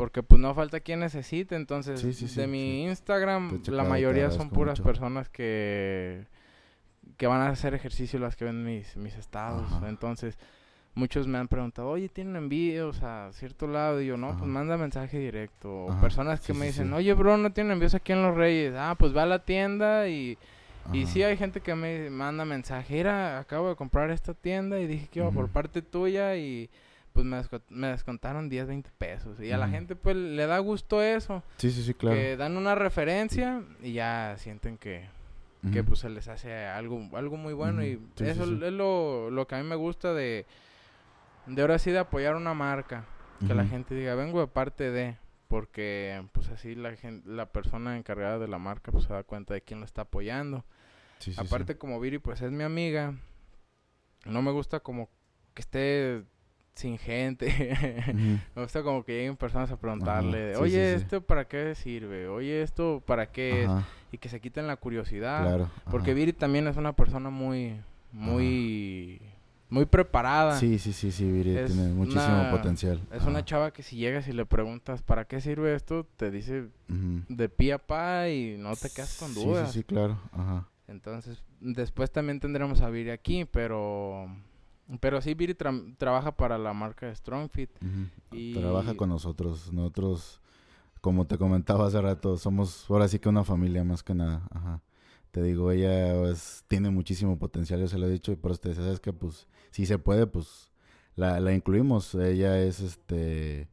porque pues no falta quien necesite. Entonces, Sí, sí, sí, de mi. Instagram, he la mayoría son puras mucho. personas que que van a hacer ejercicio las que ven mis, mis estados. Ajá. Entonces, muchos me han preguntado, oye, ¿tienen envíos a cierto lado? Y yo, no, Ajá. pues manda mensaje directo. O personas que me dicen, oye, bro, no tienen envíos aquí en Los Reyes. Ah, pues va a la tienda y... Y sí hay gente que me manda mensaje, mira, acabo de comprar esta tienda y dije que iba por parte tuya y pues me, desco- me descontaron 10, 20 pesos. Y a la gente pues le da gusto eso, Sí, sí, sí, claro. que dan una referencia y ya sienten que, que pues se les hace algo, algo muy bueno y Sí, eso sí. es lo, lo que a mí me gusta de, de ahora sí de apoyar una marca, que la gente diga, vengo de parte de, porque pues así la gente, la persona encargada de la marca pues se da cuenta de quién lo está apoyando. Aparte como Viri pues es mi amiga, no me gusta como que esté sin gente. Me gusta como que lleguen personas a preguntarle, sí, oye, sí, sí. ¿esto para qué sirve? Oye, ¿esto para qué es? Y que se quiten la curiosidad. claro. Porque. Viri también es una persona muy, muy, muy preparada. Sí, sí, sí, sí, Viri Es tiene muchísimo una- potencial. Es una chava que si llegas y le preguntas, ¿para qué sirve esto? Te dice de pie a pa y no te quedas con Sí, dudas. Sí, sí, claro. Ajá. Entonces, después también tendremos a Viri aquí, pero... Pero sí, Viri tra- trabaja para la marca StrongFit. Y- Trabaja con nosotros. Nosotros, como te comentaba hace rato, somos ahora sí que una familia más que nada. Ajá. Te digo, ella es- tiene muchísimo potencial, yo se lo he dicho, y por eso te decía, sabes que pues, si se puede, pues la, la incluimos. Ella es este,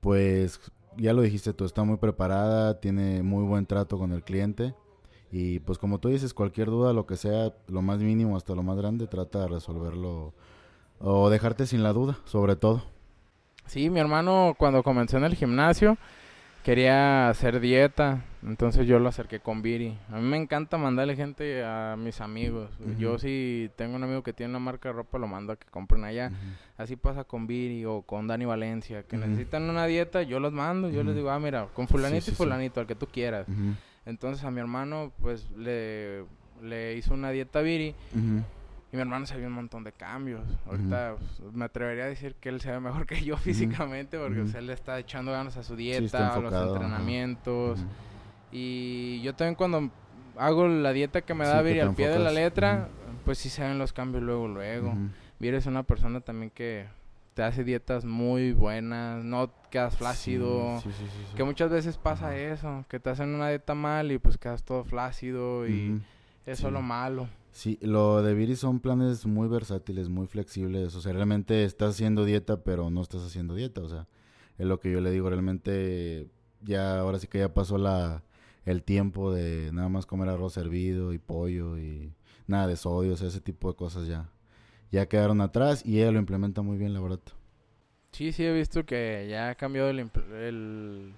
pues, ya lo dijiste tú, está muy preparada, tiene muy buen trato con el cliente. Y pues como tú dices, cualquier duda, lo que sea, lo más mínimo hasta lo más grande, trata de resolverlo o dejarte sin la duda, sobre todo. Sí, mi hermano cuando comenzó en el gimnasio quería hacer dieta, entonces yo lo acerqué con Viri. A mí me encanta mandarle gente a mis amigos. Yo si tengo un amigo que tiene una marca de ropa, lo mando a que compren allá. Así pasa con Viri o con Dani Valencia, que necesitan una dieta, yo los mando, yo les digo, ah, mira, con fulanito y fulanito, al que tú quieras. Entonces a mi hermano, pues, le, le hizo una dieta Viri. Y mi hermano se vio un montón de cambios. Ahorita pues, me atrevería a decir que él se ve mejor que yo físicamente porque pues, él le está echando ganas a su dieta, a los entrenamientos. Y yo también cuando hago la dieta que me da Viri al pie de la letra, pues sí se ven los cambios luego, luego. Viri es una persona también que te hace dietas muy buenas, no quedas flácido, que muchas veces pasa eso, que te hacen una dieta mal y pues quedas todo flácido y eso es lo malo. Sí, lo de Viri son planes muy versátiles, muy flexibles. O sea, realmente estás haciendo dieta, pero no estás haciendo dieta. O sea, es lo que yo le digo. Realmente, ya ahora sí que ya pasó la, el tiempo de nada más comer arroz hervido y pollo y nada de sodio. O sea, ese tipo de cosas ya, ya quedaron atrás y ella lo implementa muy bien, la verdad. Sí, sí, he visto que ya ha cambiado el, el,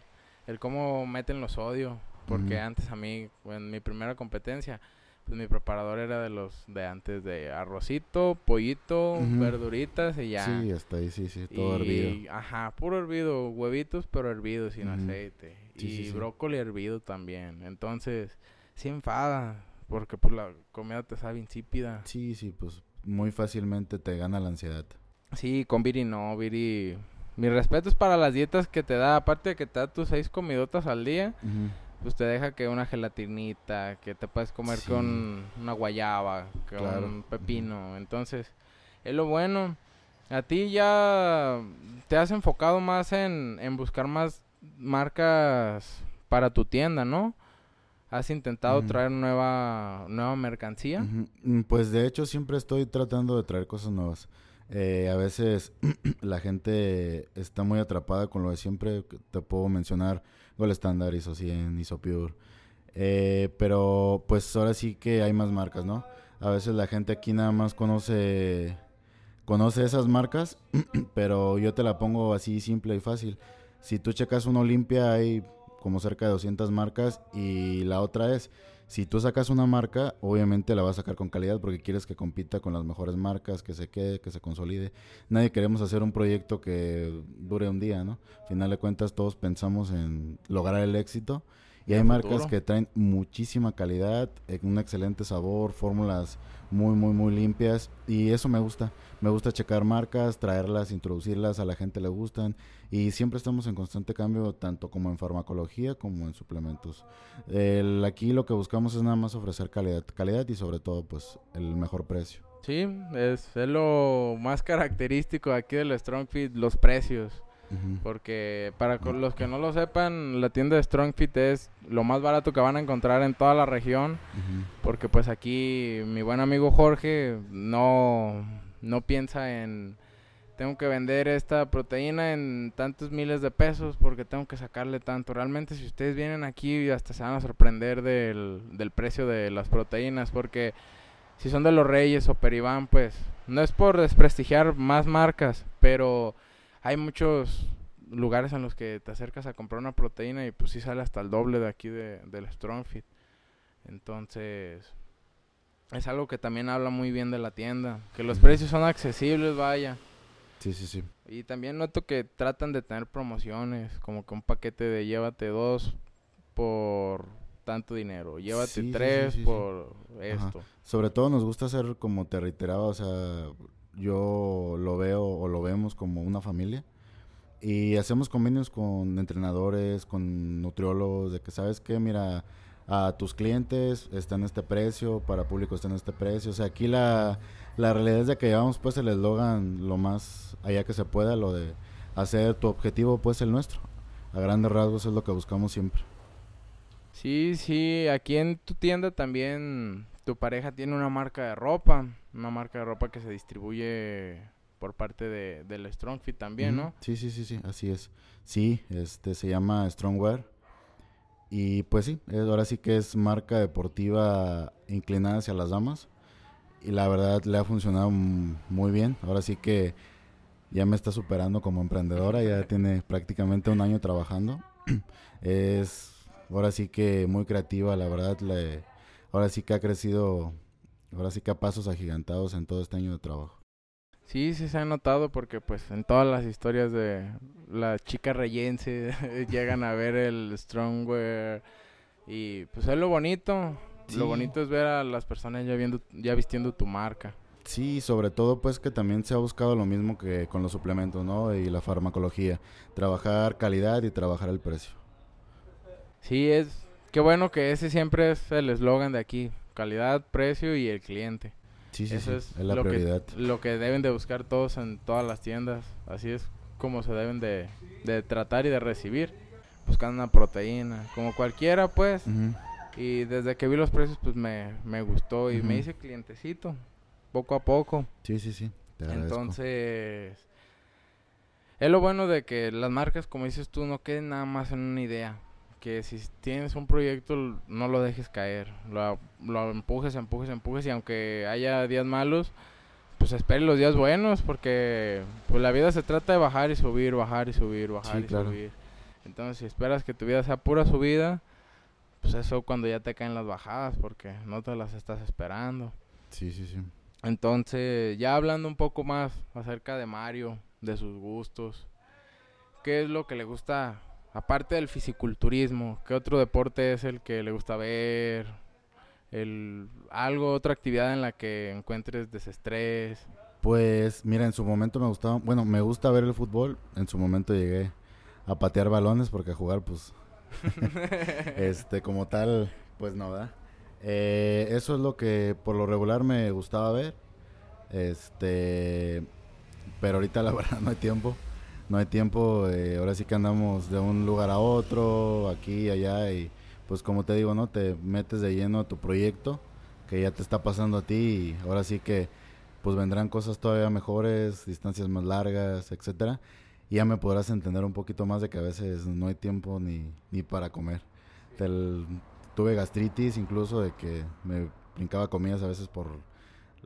el cómo meten los sodios. Porque antes a mí, en mi primera competencia pues mi preparador era de los de antes de arrocito, pollito, verduritas y ya. Sí, hasta ahí, sí, sí, todo hervido. Ajá, puro hervido, huevitos, pero hervido, sin aceite. y brócoli hervido también. Entonces, sí enfada, porque pues la comida te sabe insípida. Sí, sí, pues muy fácilmente te gana la ansiedad. Sí, con Viri no, Viri... Mi respeto es para las dietas que te da, aparte de que te da tus seis comidotas al día pues te deja que una gelatinita, que te puedes comer con una guayaba, con un pepino. Entonces, es lo bueno. A ti ya te has enfocado más en, buscar más marcas para tu tienda, ¿no? ¿Has intentado traer nueva, nueva mercancía? Mm, pues de hecho siempre estoy tratando de traer cosas nuevas. Eh, a veces la gente está muy atrapada con lo de siempre. Te puedo mencionar Gol Standard, ISO 100, ISO Pure. Eh, pero pues ahora sí que hay más marcas, ¿no? A veces la gente aquí nada más conoce conoce esas marcas, pero yo te la pongo así simple y fácil. Si tú checas una Olimpia hay como cerca de 200 marcas y la otra es si tú sacas una marca, obviamente la vas a sacar con calidad porque quieres que compita con las mejores marcas, que se quede, que se consolide. Nadie queremos hacer un proyecto que dure un día, ¿no? Al final de cuentas todos pensamos en lograr el éxito y hay marcas que traen muchísima calidad, un excelente sabor, fórmulas muy, muy, muy limpias. Y eso me gusta. Me gusta checar marcas, traerlas, introducirlas, a la gente le gustan. Y siempre estamos en constante cambio, tanto como en farmacología como en suplementos. aquí lo que buscamos es nada más ofrecer calidad, calidad y sobre todo, pues, el mejor precio. Sí, es, es lo más característico aquí del Strong Fit, los precios. Porque para los que no lo sepan, la tienda de Strong Fit es lo más barato que van a encontrar en toda la región. Porque pues aquí mi buen amigo Jorge no, no piensa en tengo que vender esta proteína en tantos miles de pesos porque tengo que sacarle tanto. Realmente si ustedes vienen aquí hasta se van a sorprender del, del precio de las proteínas porque si son de los Reyes o Peribán pues no es por desprestigiar más marcas, pero hay muchos lugares en los que te acercas a comprar una proteína y pues sí sale hasta el doble de aquí de, del StrongFit. Entonces, es algo que también habla muy bien de la tienda. Que los precios son accesibles, vaya. Sí, sí, sí. Y también noto que tratan de tener promociones, como que un paquete de llévate dos por tanto dinero, llévate tres por esto. Sobre todo nos gusta hacer como te reiteraba, o sea, yo lo veo o lo vemos como una familia. Y hacemos convenios con entrenadores, con nutriólogos, de que sabes que, mira, a tus clientes está en este precio, para público está en este precio. O sea, aquí la, la realidad es de que llevamos pues el eslogan lo más allá que se pueda, lo de hacer tu objetivo pues el nuestro. A grandes rasgos es lo que buscamos siempre. Sí, sí, aquí en tu tienda también tu pareja tiene una marca de ropa, una marca de ropa que se distribuye por parte de, del Strong Fit también, ¿no? Sí, sí, sí, sí, así es. Sí, este se llama Strongwear. Y pues sí, ahora sí que es marca deportiva inclinada hacia las damas. Y la verdad le ha funcionado muy bien. Ahora sí que ya me está superando como emprendedora, ya tiene prácticamente un año trabajando. es ahora sí que muy creativa, la verdad, le, ahora sí que ha crecido, ahora sí que a pasos agigantados en todo este año de trabajo. Sí, sí se ha notado porque pues en todas las historias de la chica reyense llegan a ver el Strongwear y pues es lo bonito. Lo bonito es ver a las personas ya viendo ya vistiendo tu marca. Sí, sobre todo pues que también se ha buscado lo mismo que con los suplementos, ¿no? Y la farmacología, trabajar calidad y trabajar el precio. Sí, es qué bueno que ese siempre es el eslogan de aquí, calidad, precio y el cliente. Sí, sí, Eso es, la lo prioridad. Que, lo que deben de buscar todos en todas las tiendas. Así es como se deben de, tratar y de recibir. Buscando una proteína, como cualquiera pues. Y desde que vi los precios pues me, gustó y me hice clientecito, poco a poco. Sí, sí, sí. Entonces, es lo bueno de que las marcas, como dices tú, no queden nada más en una idea que si tienes un proyecto no lo dejes caer, lo, lo empujes, empujes, empujes y aunque haya días malos, pues espere los días buenos porque pues la vida se trata de bajar y subir, bajar y subir, bajar y subir. Entonces si esperas que tu vida sea pura subida, pues eso cuando ya te caen las bajadas porque no te las estás esperando. Sí, sí, sí. Entonces ya hablando un poco más acerca de Mario, de sus gustos, ¿qué es lo que le gusta Aparte del fisiculturismo, ¿qué otro deporte es el que le gusta ver? El, algo, otra actividad en la que encuentres desestrés. Pues mira, en su momento me gustaba, bueno, me gusta ver el fútbol. En su momento llegué a patear balones porque a jugar, pues, este, como tal, pues no, ¿verdad? Eh, eso es lo que por lo regular me gustaba ver. Este, pero ahorita la verdad no hay tiempo no hay tiempo, eh, ahora sí que andamos de un lugar a otro, aquí y allá, y pues como te digo, ¿no? Te metes de lleno a tu proyecto, que ya te está pasando a ti, y ahora sí que pues vendrán cosas todavía mejores, distancias más largas, etcétera, y ya me podrás entender un poquito más de que a veces no hay tiempo ni, ni para comer. tuve gastritis incluso de que me brincaba comidas a veces por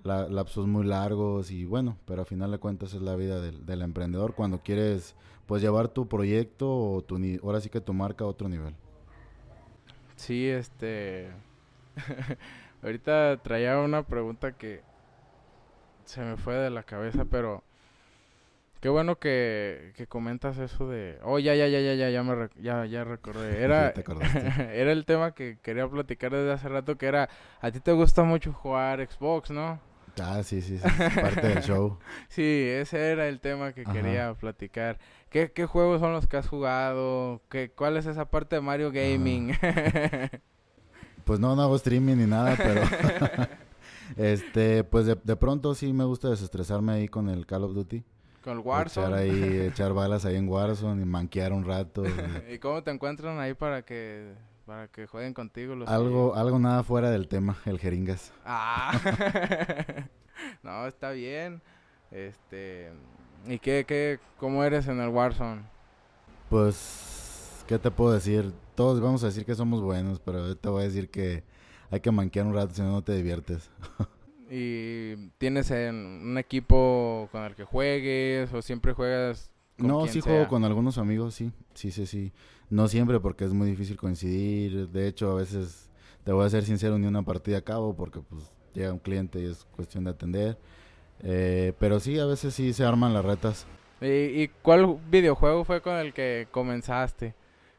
lapsos muy largos y bueno, pero al final de cuentas es la vida del, emprendedor cuando quieres pues llevar tu proyecto o tu ahora sí que tu marca a otro nivel. Sí, este ahorita traía una pregunta que se me fue de la cabeza, pero qué bueno que, que comentas eso de, oh ya ya ya ya ya ya me ya ya recordé, era era el tema que quería platicar desde hace rato que era a ti te gusta mucho jugar Xbox, ¿no? Ah, sí, sí, sí. Parte del show. Sí, ese era el tema que quería platicar. ¿Qué, ¿Qué, juegos son los que has jugado? ¿Qué, ¿Cuál es esa parte de Mario Gaming? pues no, no hago streaming ni nada, pero... este, pues de, de, pronto sí me gusta desestresarme ahí con el Call of Duty. Con el Warzone. Echar, ahí, echar balas ahí en Warzone y manquear un rato. ¿Y cómo te encuentran ahí para que para que jueguen contigo los algo algo nada fuera del tema el jeringas. Ah. No está bien. Este y qué qué cómo eres en el Warzone pues qué te puedo decir todos vamos a decir que somos buenos pero te voy a decir que hay que manquear un rato si no no te diviertes. Y tienes un equipo con el que juegues o siempre juegas no, sí juego con algunos amigos, sí. Sí, sí, sí. No siempre porque es muy difícil coincidir. De hecho, a veces, te voy a ser sincero, ni una partida a cabo porque pues llega un cliente y es cuestión de atender. Eh, pero sí, a veces sí se arman las retas. ¿Y, cuál videojuego fue con el que comenzaste?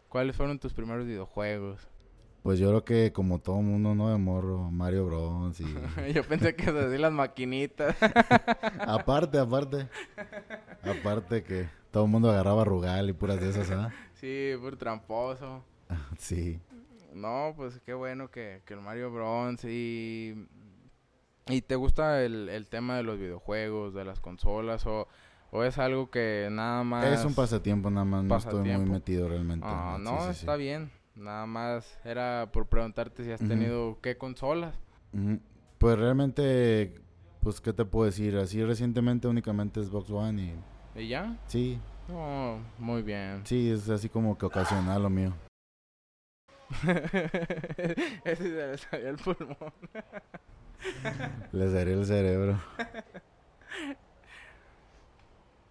¿Cuáles fueron tus primeros videojuegos? Pues yo creo que como todo mundo, ¿no? De morro, Mario Bros. Y... yo pensé que se las maquinitas. aparte, aparte. Aparte que todo el mundo agarraba Rugal y puras de esas, ¿ah? sí, puro tramposo. sí. No, pues qué bueno que, que el Mario Bros. y... ¿Y te gusta el, el tema de los videojuegos, de las consolas o, o es algo que nada más... Es un pasatiempo nada más, no estoy muy metido realmente. Ah, no, está bien. Nada más era por preguntarte si has tenido qué consolas. Pues realmente Pues, ¿qué te puedo decir? Así recientemente únicamente es Box One y... ¿Y ya? Sí. Oh, muy bien. Sí, es así como que ocasional lo mío. Ese se le salió el pulmón. Les daré el cerebro.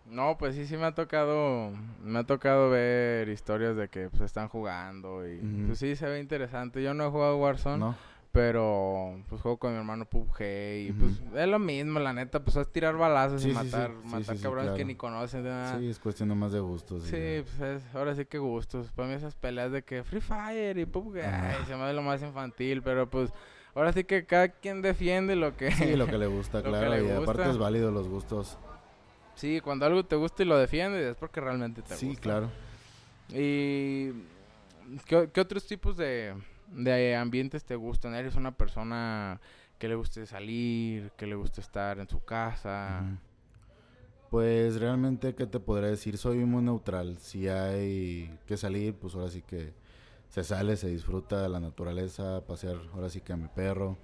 No, pues sí, sí me ha tocado, me ha tocado ver historias de que pues están jugando y pues sí se ve interesante. Yo no he jugado Warzone, ¿No? Pero pues juego con mi hermano PUBG y pues es lo mismo, la neta, pues es tirar balazos y matar, matar cabrones que ni conocen. Sí, es cuestión más de gustos. Sí, pues ahora sí que gustos. Para mí esas peleas de que Free Fire y PUBG, ay, se me ve lo más infantil, pero pues ahora sí que cada quien defiende lo que... Sí, lo que le gusta, claro, y aparte es válido los gustos. Sí, cuando algo te gusta y lo defiendes es porque realmente te gusta. Sí, claro. ¿Y qué, otros tipos de, de, ambientes te gustan? ¿Eres una persona que le guste salir, que le guste estar en su casa? Pues realmente, ¿qué te podría decir? Soy muy neutral. Si hay que salir, pues ahora sí que se sale, se disfruta de la naturaleza, pasear ahora sí que a mi perro.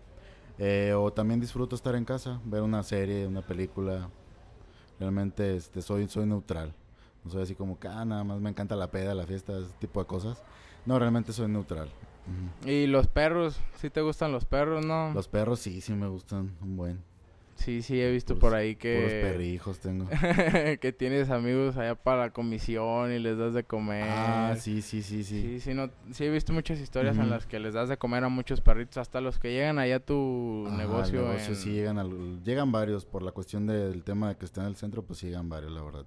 Eh, o también disfruto estar en casa, ver una serie, una película, Realmente este, soy, soy neutral. No soy así como que, ah, nada más me encanta la peda, la fiesta, ese tipo de cosas. No, realmente soy neutral. ¿Y los perros? ¿Sí te gustan los perros, no? Los perros sí, sí me gustan un buen. Sí, sí, he visto por ahí que... Puros perrijos tengo. que tienes amigos allá para la comisión y les das de comer. Ah, sí, sí, sí, sí. Sí, sí, no, sí he visto muchas historias en las que les das de comer a muchos perritos, hasta los que llegan allá a tu negocio. negocio sí llegan, al, llegan varios, por la cuestión del tema de que estén en el centro, pues llegan varios, la verdad.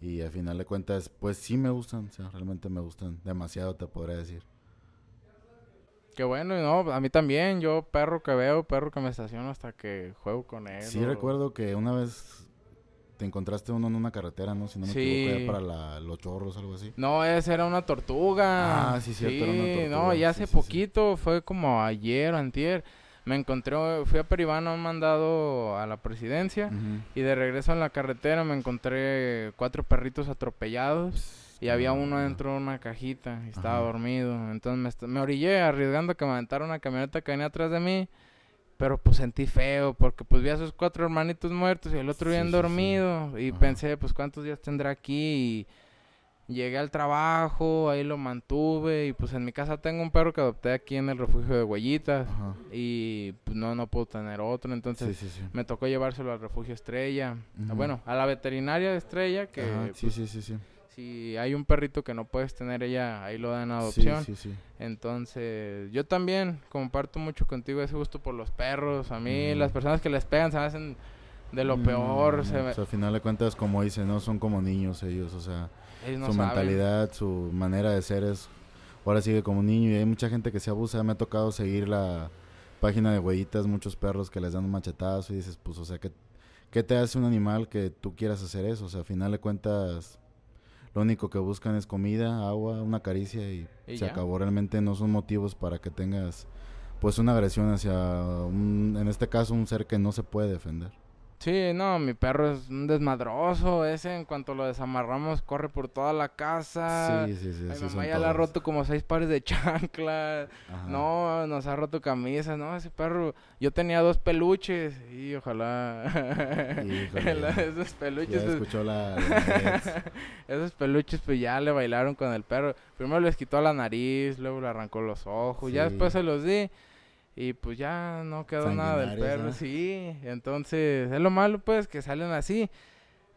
Y al final de cuentas, pues sí me gustan, o sea, realmente me gustan demasiado, te podría decir. Qué bueno, no, a mí también, yo perro que veo, perro que me estaciono hasta que juego con él. Sí, recuerdo que una vez te encontraste uno en una carretera, ¿no? Si no me equivoco, para la, los chorros, algo así. No, esa era una tortuga. Ah, sí, cierto, era una tortuga. no, y hace poquito, fue como ayer o antier, me encontré, fui a Peribano, un mandado a la presidencia, y de regreso en la carretera me encontré cuatro perritos atropellados. Y había uno dentro de una cajita y estaba dormido. Entonces me, me, orillé arriesgando que me aventara una camioneta que venía atrás de mí. Pero pues sentí feo porque pues vi a sus cuatro hermanitos muertos y el otro bien dormido. Y pensé, pues cuántos días tendrá aquí. Y llegué al trabajo, ahí lo mantuve. Y pues en mi casa tengo un perro que adopté aquí en el refugio de Huellitas. Y pues no, no puedo tener otro. Entonces me tocó llevárselo al refugio Estrella. Bueno, a la veterinaria de Estrella que... sí, pues, sí, sí, sí si hay un perrito que no puedes tener, ella ahí lo da en adopción. Sí, sí, sí. Entonces, yo también comparto mucho contigo ese gusto por los perros. A mí, las personas que les pegan se hacen de lo peor. Se... al final de cuentas, como dicen, no son como niños ellos. O sea, su mentalidad, su manera de ser es. Ahora sigue como niño y hay mucha gente que se abusa. Me ha tocado seguir la página de huellitas, muchos perros que les dan un machetazo y dices, pues, o sea, ¿qué, ¿qué te hace un animal que tú quieras hacer eso? O sea, al final de cuentas lo único que buscan es comida, agua, una caricia y, se acabó. Realmente no son motivos para que tengas pues una agresión hacia, un, en este caso, un ser que no se puede defender. Sí, no, mi perro es un desmadroso. Ese, en cuanto lo desamarramos, corre por toda la casa. Sí, sí, sí. Mi mamá ya le ha roto como seis pares de chanclas. No, nos ha roto camisas. No, ese perro. Yo tenía dos peluches. Y ojalá. esos peluches. Ya escuchó la. esos peluches, pues ya le bailaron con el perro. Primero les quitó la nariz, luego le arrancó los ojos. Ya después se los di. Y pues ya no quedó nada del perro, sí. Entonces, es lo malo pues que salen así.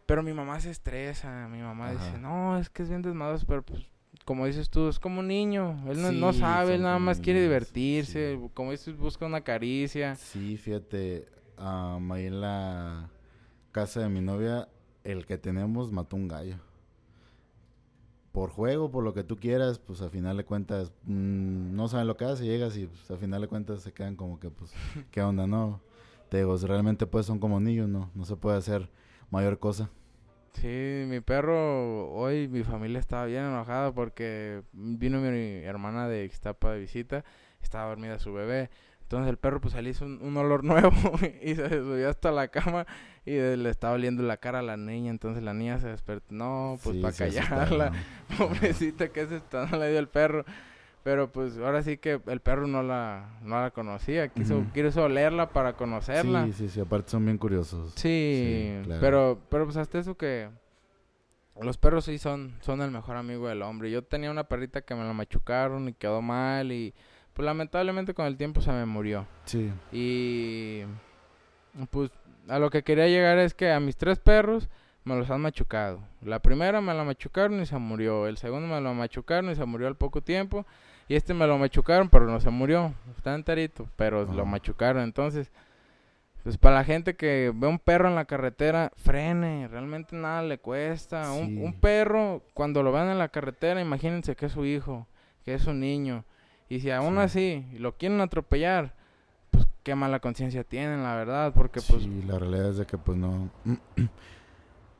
Pero mi mamá se estresa, mi mamá dice, no, es que es bien desmadroso, pero pues como dices tú, es como un niño, él no, sabe, él nada más quiere divertirse, como dices, busca una caricia. Sí, fíjate, ahí en la casa de mi novia, el que tenemos mató un gallo por juego, por lo que tú quieras, pues al final de cuentas mm, no saben lo que hace, llegas y pues, al final de cuentas se quedan como que pues, ¿qué onda? No, te digo, realmente pues son como niños, no, no se puede hacer mayor cosa. Sí, mi perro, hoy mi familia estaba bien enojada porque vino mi hermana de Ixtapa de visita, estaba dormida su bebé. Entonces el perro pues le hizo un, olor nuevo y se subió hasta la cama y le estaba oliendo la cara a la niña. Entonces la niña se despertó. No, pues para callarla. Pobrecita que se está, no le dio el perro. Pero pues ahora sí que el perro no la, no la conocía, quiso, Ujú. quiso olerla para conocerla. Sí, sí, sí, aparte son bien curiosos. Sí, Sí, claro. pero, pero pues hasta eso que los perros sí son, son el mejor amigo del hombre. Yo tenía una perrita que me la machucaron y quedó mal y pues lamentablemente con el tiempo se me murió. Sí, Y pues a lo que quería llegar es que a mis tres perros me los han machucado. La primera me la machucaron y se murió. El segundo me lo machucaron y se murió al poco tiempo. Y este me lo machucaron, pero no se murió. Está enterito, pero lo Ajá. machucaron. Entonces, pues para la gente que ve un perro en la carretera, frene. Realmente nada le cuesta. Un perro, cuando lo vean en la carretera, imagínense que es su hijo, que es su niño. Y si aún Sí. así lo quieren atropellar, pues qué mala conciencia tienen, la verdad. Porque pues sí, la realidad es de que pues no.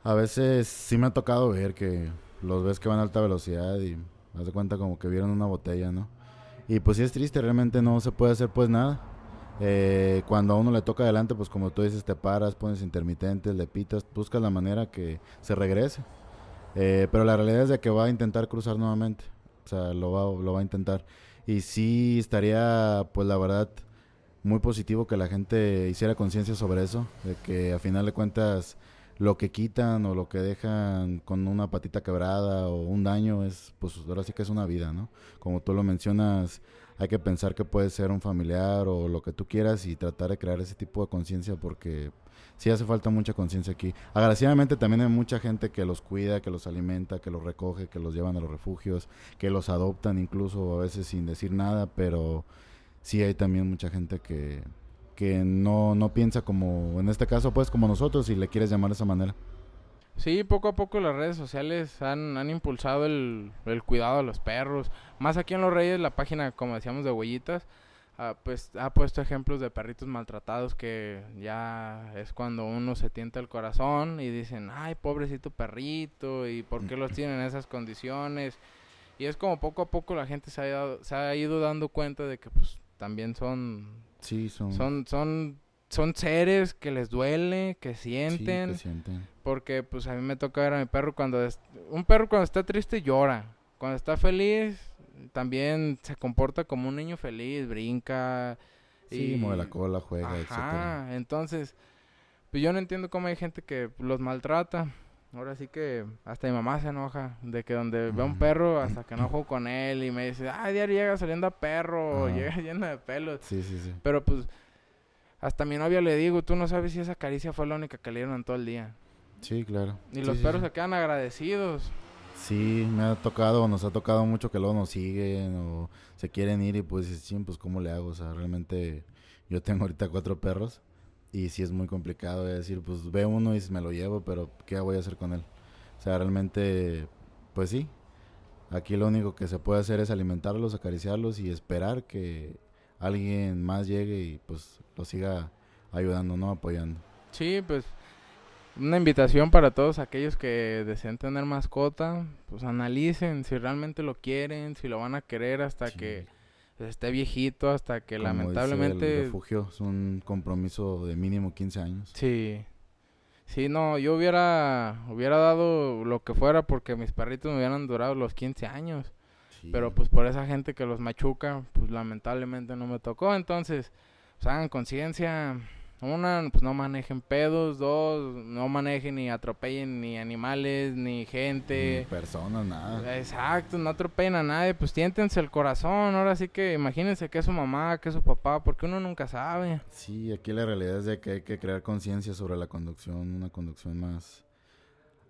A veces sí me ha tocado ver que los ves que van a alta velocidad y haz de cuenta como que vieron una botella, ¿no? Y pues sí es triste, realmente no se puede hacer pues nada. Eh, cuando a uno le toca adelante, pues como tú dices, te paras, pones intermitentes, le pitas, buscas la manera que se regrese. Eh, pero la realidad es de que va a intentar cruzar nuevamente. O sea, lo va, lo va a intentar. Y sí estaría, pues la verdad, muy positivo que la gente hiciera conciencia sobre eso, de que a final de cuentas lo que quitan o lo que dejan con una patita quebrada o un daño es, pues ahora sí que es una vida, ¿no? Como tú lo mencionas, hay que pensar que puede ser un familiar o lo que tú quieras y tratar de crear ese tipo de conciencia porque sí hace falta mucha conciencia aquí. Agradecidamente también hay mucha gente que los cuida, que los alimenta, que los recoge, que los llevan a los refugios, que los adoptan incluso a veces sin decir nada, pero sí hay también mucha gente que, que no, no piensa como, en este caso, pues como nosotros, si le quieres llamar de esa manera. Sí, poco a poco las redes sociales han, han impulsado el, el cuidado de los perros. Más aquí en Los Reyes, la página, como decíamos, de Huellitas, ah, pues ha puesto ejemplos de perritos maltratados que ya es cuando uno se tienta el corazón y dicen, ay, pobrecito perrito, y por qué los tienen en esas condiciones. Y es como poco a poco la gente se ha, ido- se ha ido dando cuenta de que pues también son, Sí, son... son, son, son seres que les duele, que sí, sienten. que sienten. Porque pues a mí me toca ver a mi perro cuando es... Un perro cuando está triste llora. Cuando está feliz también se comporta como un niño feliz, brinca. Sí, y- mueve la cola, juega. Ajá, entonces... Pues yo no entiendo cómo hay gente que los maltrata. Ahora sí que hasta mi mamá se enoja de que donde ve a un perro hasta que no juego con él y me dice, ay, diario llega saliendo a perro, Ajá. llega lleno de pelos. Sí, sí, sí. Pero pues hasta a mi novia le digo, tú no sabes si esa caricia fue la única que le dieron en todo el día. Sí, claro. Y Sí, los sí, perros sí. se quedan agradecidos. Sí, me ha tocado, nos ha tocado mucho que luego nos siguen o se quieren ir y pues "Chin, pues cómo le hago, o sea, realmente yo tengo ahorita cuatro perros y sí es muy complicado de decir, pues ve uno y me lo llevo, pero ¿qué voy a hacer con él? O sea, realmente, pues sí, aquí lo único que se puede hacer es alimentarlos, acariciarlos y esperar que alguien más llegue y pues lo siga ayudando, ¿no? Apoyando. Sí, pues una invitación para todos aquellos que deseen tener mascota, pues analicen si realmente lo quieren, si lo van a querer hasta Sí. que esté viejito, hasta que Como dice el lamentablemente... refugio es un compromiso de mínimo 15 años. Sí. Sí, no, yo hubiera hubiera dado lo que fuera porque mis perritos me hubieran durado los 15 años. Sí. Pero pues por esa gente que los machuca, pues lamentablemente no me tocó. Entonces, pues hagan conciencia. Una, pues no manejen pedos. Dos, no manejen ni atropellen ni animales, ni gente. Ni personas, nada. Exacto, no atropellen a nadie. Pues tiéntense el corazón. Ahora sí que imagínense que es su mamá, que es su papá, porque uno nunca sabe. Sí, aquí la realidad es de que hay que crear conciencia sobre la conducción, una conducción más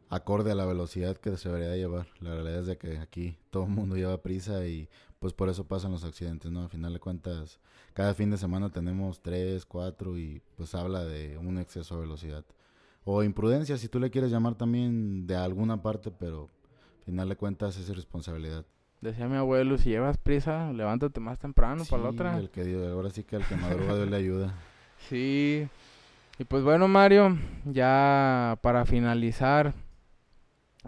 acorde a la velocidad que se debería llevar. La realidad es de que aquí todo el mundo lleva prisa y pues por eso pasan los accidentes, ¿no? Al final de cuentas, cada fin de semana tenemos tres, cuatro y pues habla de un exceso de velocidad. O imprudencia, si tú le quieres llamar también de alguna parte, pero al final de cuentas es irresponsabilidad. Decía mi abuelo, si llevas prisa, levántate más temprano para la otra. El que dio, ahora sí que el que madruga Dios le ayuda. Sí. Y pues bueno, Mario, ya para finalizar,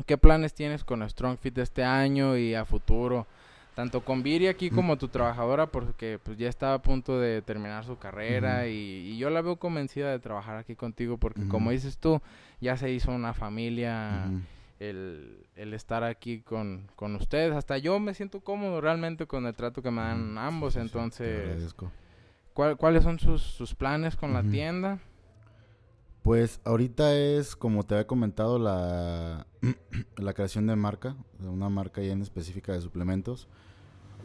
¿qué planes tienes con Strong Fit este año y a futuro? Tanto con Viri aquí como tu trabajadora, porque pues ya está a punto de terminar su carrera y, y yo la veo convencida de trabajar aquí contigo porque como dices tú, ya se hizo una familia el, el estar aquí con, con ustedes. Hasta yo me siento cómodo realmente con el trato que me dan ambos. Entonces, ¿cuáles son sus, sus planes con la tienda? Pues ahorita es, como te había comentado, la, la creación de marca, de una marca ya en específica de suplementos.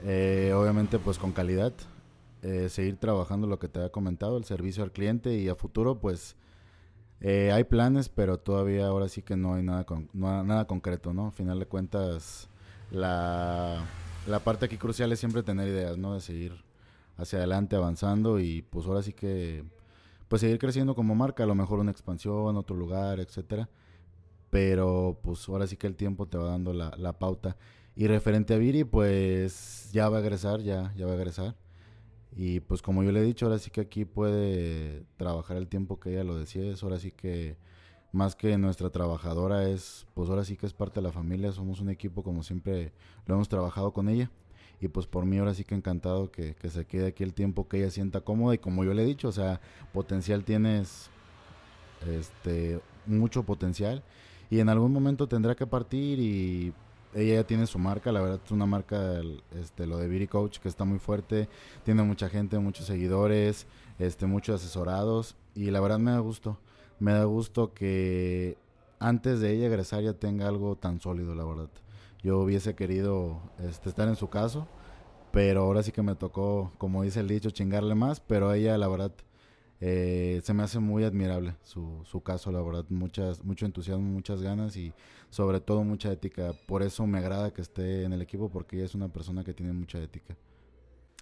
Eh, obviamente pues con calidad. Eh, seguir trabajando lo que te había comentado, el servicio al cliente y a futuro pues eh, hay planes, pero todavía ahora sí que no hay nada, con, nada concreto, ¿no? Al final de cuentas, la, la parte aquí crucial es siempre tener ideas, ¿no? De seguir hacia adelante, avanzando y pues ahora sí que, pues seguir creciendo como marca, a lo mejor una expansión, otro lugar, etcétera. Pero pues ahora sí que el tiempo te va dando la, la pauta. Y referente a Viri, pues ya va a egresar, ya, ya va a egresar. Y pues como yo le he dicho, ahora sí que aquí puede trabajar el tiempo que ella lo decía, es ahora sí que más que nuestra trabajadora es, pues ahora sí que es parte de la familia, somos un equipo como siempre lo hemos trabajado con ella. Y pues por mí ahora sí que encantado que, que se quede aquí el tiempo que ella sienta cómoda. Y como yo le he dicho, o sea, potencial tienes, este, mucho potencial. Y en algún momento tendrá que partir y ella ya tiene su marca, la verdad es una marca, este, lo de Beauty Coach, que está muy fuerte, tiene mucha gente, muchos seguidores, este, muchos asesorados, y la verdad me da gusto, me da gusto que antes de ella egresar ya tenga algo tan sólido, la verdad. Yo hubiese querido este, estar en su caso, pero ahora sí que me tocó, como dice el dicho, chingarle más, pero ella, la verdad, eh, se me hace muy admirable su, su caso, la verdad, muchas, mucho entusiasmo, muchas ganas y sobre todo mucha ética. Por eso me agrada que esté en el equipo porque ella es una persona que tiene mucha ética.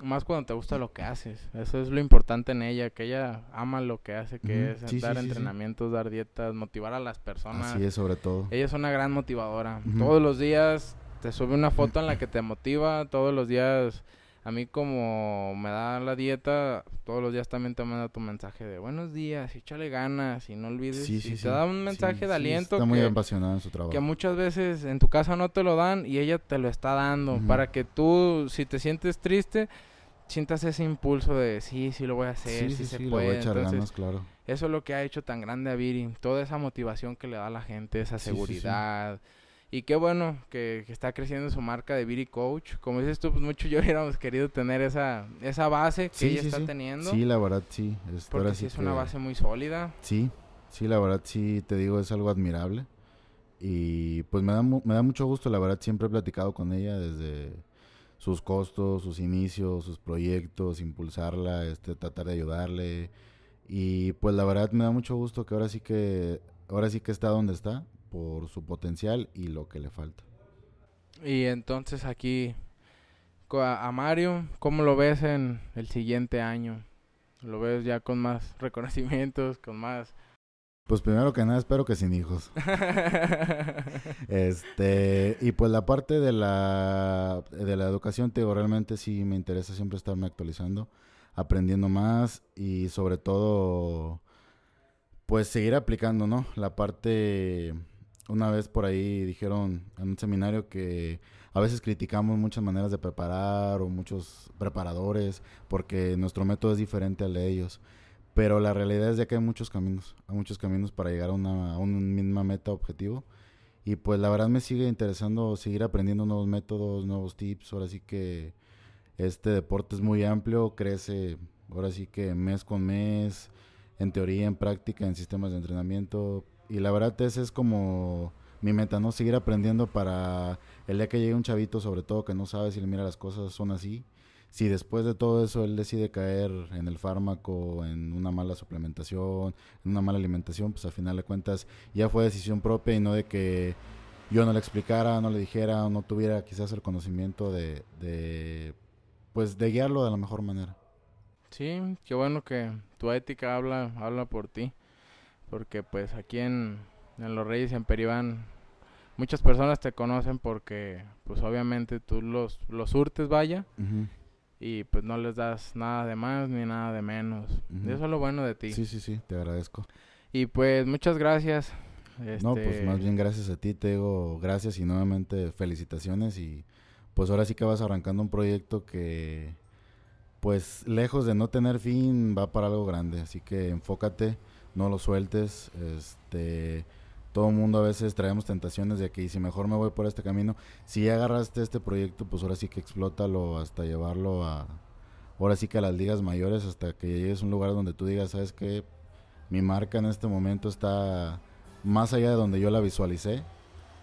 Más cuando te gusta lo que haces. Eso es lo importante en ella, que ella ama lo que hace, que es dar entrenamientos, dar dietas, motivar a las personas. Así es, sobre todo. Ella es una gran motivadora. Todos los días te sube una foto en la que te motiva, todos los días a mí como me da la dieta, todos los días también te manda tu mensaje de buenos días, échale ganas y no olvides. Sí, sí, y te da un mensaje de aliento. está muy apasionada en su trabajo. Que muchas veces en tu casa no te lo dan y ella te lo está dando para que tú, si te sientes triste, sientas ese impulso de sí, sí lo voy a hacer, sí, se puede. Voy a echar ganas, claro. Eso es lo que ha hecho tan grande a Viri, toda esa motivación que le da a la gente, esa seguridad. Y qué bueno que, está creciendo su marca de Beauty Coach. Como dices tú, pues mucho yo hubiéramos querido tener esa, esa base que ella está teniendo. Sí, la verdad sí. Es, porque sí es una base muy sólida. Sí, sí, la verdad sí, te digo, es algo admirable. Y pues me da, me da mucho gusto, la verdad siempre he platicado con ella desde sus costos, sus inicios, sus proyectos, impulsarla, este, tratar de ayudarle. Y pues la verdad me da mucho gusto que ahora sí que, ahora sí que está donde está por su potencial y lo que le falta. Y entonces aquí a Mario, ¿cómo lo ves en el siguiente año? ¿Lo ves ya con más reconocimientos, con más... Pues primero que nada espero que sin hijos. este, y pues la parte de la de la educación te realmente sí me interesa siempre estarme actualizando, aprendiendo más y sobre todo pues seguir aplicando, ¿no? La parte una vez por ahí dijeron en un seminario que a veces criticamos muchas maneras de preparar o muchos preparadores porque nuestro método es diferente al de ellos. Pero la realidad es de que hay muchos caminos, hay muchos caminos para llegar a una, a una misma meta objetivo. Y pues la verdad me sigue interesando seguir aprendiendo nuevos métodos, nuevos tips. Ahora sí que este deporte es muy amplio, crece ahora sí que mes con mes, en teoría, en práctica, en sistemas de entrenamiento, y la verdad ese es como mi meta, ¿no? Seguir aprendiendo para el día que llegue un chavito, sobre todo que no sabe si le mira las cosas son así. Si después de todo eso él decide caer en el fármaco, en una mala suplementación, en una mala alimentación, pues al final de cuentas ya fue decisión propia y no de que yo no le explicara, no le dijera no tuviera quizás el conocimiento de, de pues de guiarlo de la mejor manera. Sí, qué bueno que tu ética habla, habla por ti porque pues aquí en, Los Reyes y en Peribán muchas personas te conocen porque pues obviamente tú los, los surtes vaya y pues no les das nada de más ni nada de menos. Eso es lo bueno de ti. Sí, sí, sí, te agradezco. Y pues muchas gracias. No, pues este más bien gracias a ti, te digo gracias y nuevamente felicitaciones y pues ahora sí que vas arrancando un proyecto que pues lejos de no tener fin va para algo grande, así que enfócate no lo sueltes. Este, todo el mundo a veces traemos tentaciones de que y si mejor me voy por este camino, si ya agarraste este proyecto, pues ahora sí que explótalo hasta llevarlo a, ahora sí que a las ligas mayores, hasta que llegues a un lugar donde tú digas, sabes que mi marca en este momento está más allá de donde yo la visualicé.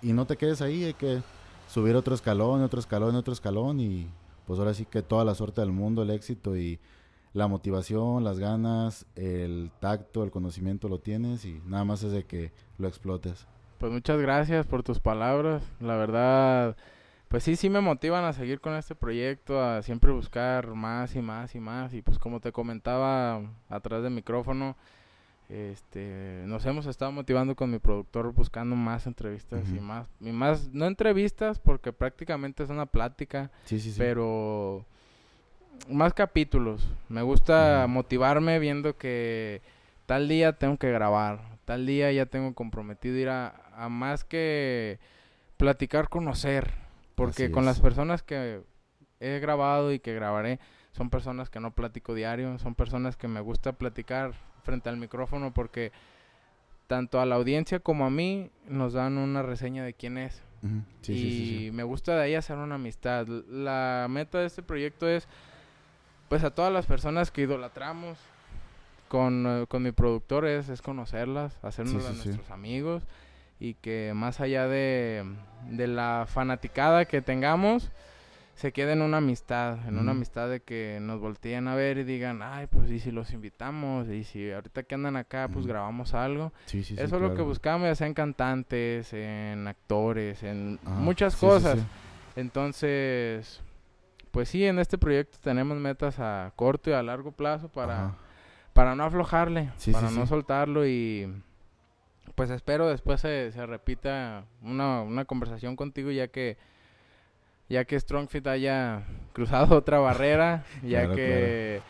Y no te quedes ahí, hay que subir otro escalón, otro escalón, otro escalón y pues ahora sí que toda la suerte del mundo, el éxito y la motivación, las ganas, el tacto, el conocimiento lo tienes y nada más es de que lo explotes. Pues muchas gracias por tus palabras. La verdad, pues sí, sí me motivan a seguir con este proyecto, a siempre buscar más y más y más. Y pues como te comentaba atrás del micrófono, este, nos hemos estado motivando con mi productor buscando más entrevistas y más, y más, no entrevistas porque prácticamente es una plática, Sí, sí, sí. pero más capítulos. Me gusta motivarme viendo que tal día tengo que grabar, tal día ya tengo comprometido ir a, a más que platicar, conocer, porque Así con es. las personas que he grabado y que grabaré son personas que no platico diario, son personas que me gusta platicar frente al micrófono porque tanto a la audiencia como a mí nos dan una reseña de quién es. Sí, y sí, sí, sí. me gusta de ahí hacer una amistad. La meta de este proyecto es, pues a todas las personas que idolatramos con, eh, con mi productor es, es conocerlas, hacernos sí, sí. nuestros amigos y que más allá de, de la fanaticada que tengamos, se quede en una amistad, en una amistad de que nos volteen a ver y digan, ay, pues y si los invitamos, y si ahorita que andan acá, pues grabamos algo. Sí, sí, sí, Eso es lo que buscamos, ya sea en cantantes, en actores, en Ajá. muchas cosas. Entonces, pues sí, en este proyecto tenemos metas a corto y a largo plazo para, Ajá. para no aflojarle, Sí, para sí, no sí. soltarlo y pues espero después se, se repita una, una conversación contigo ya que ya que Strongfit haya cruzado otra barrera, ya Claro, que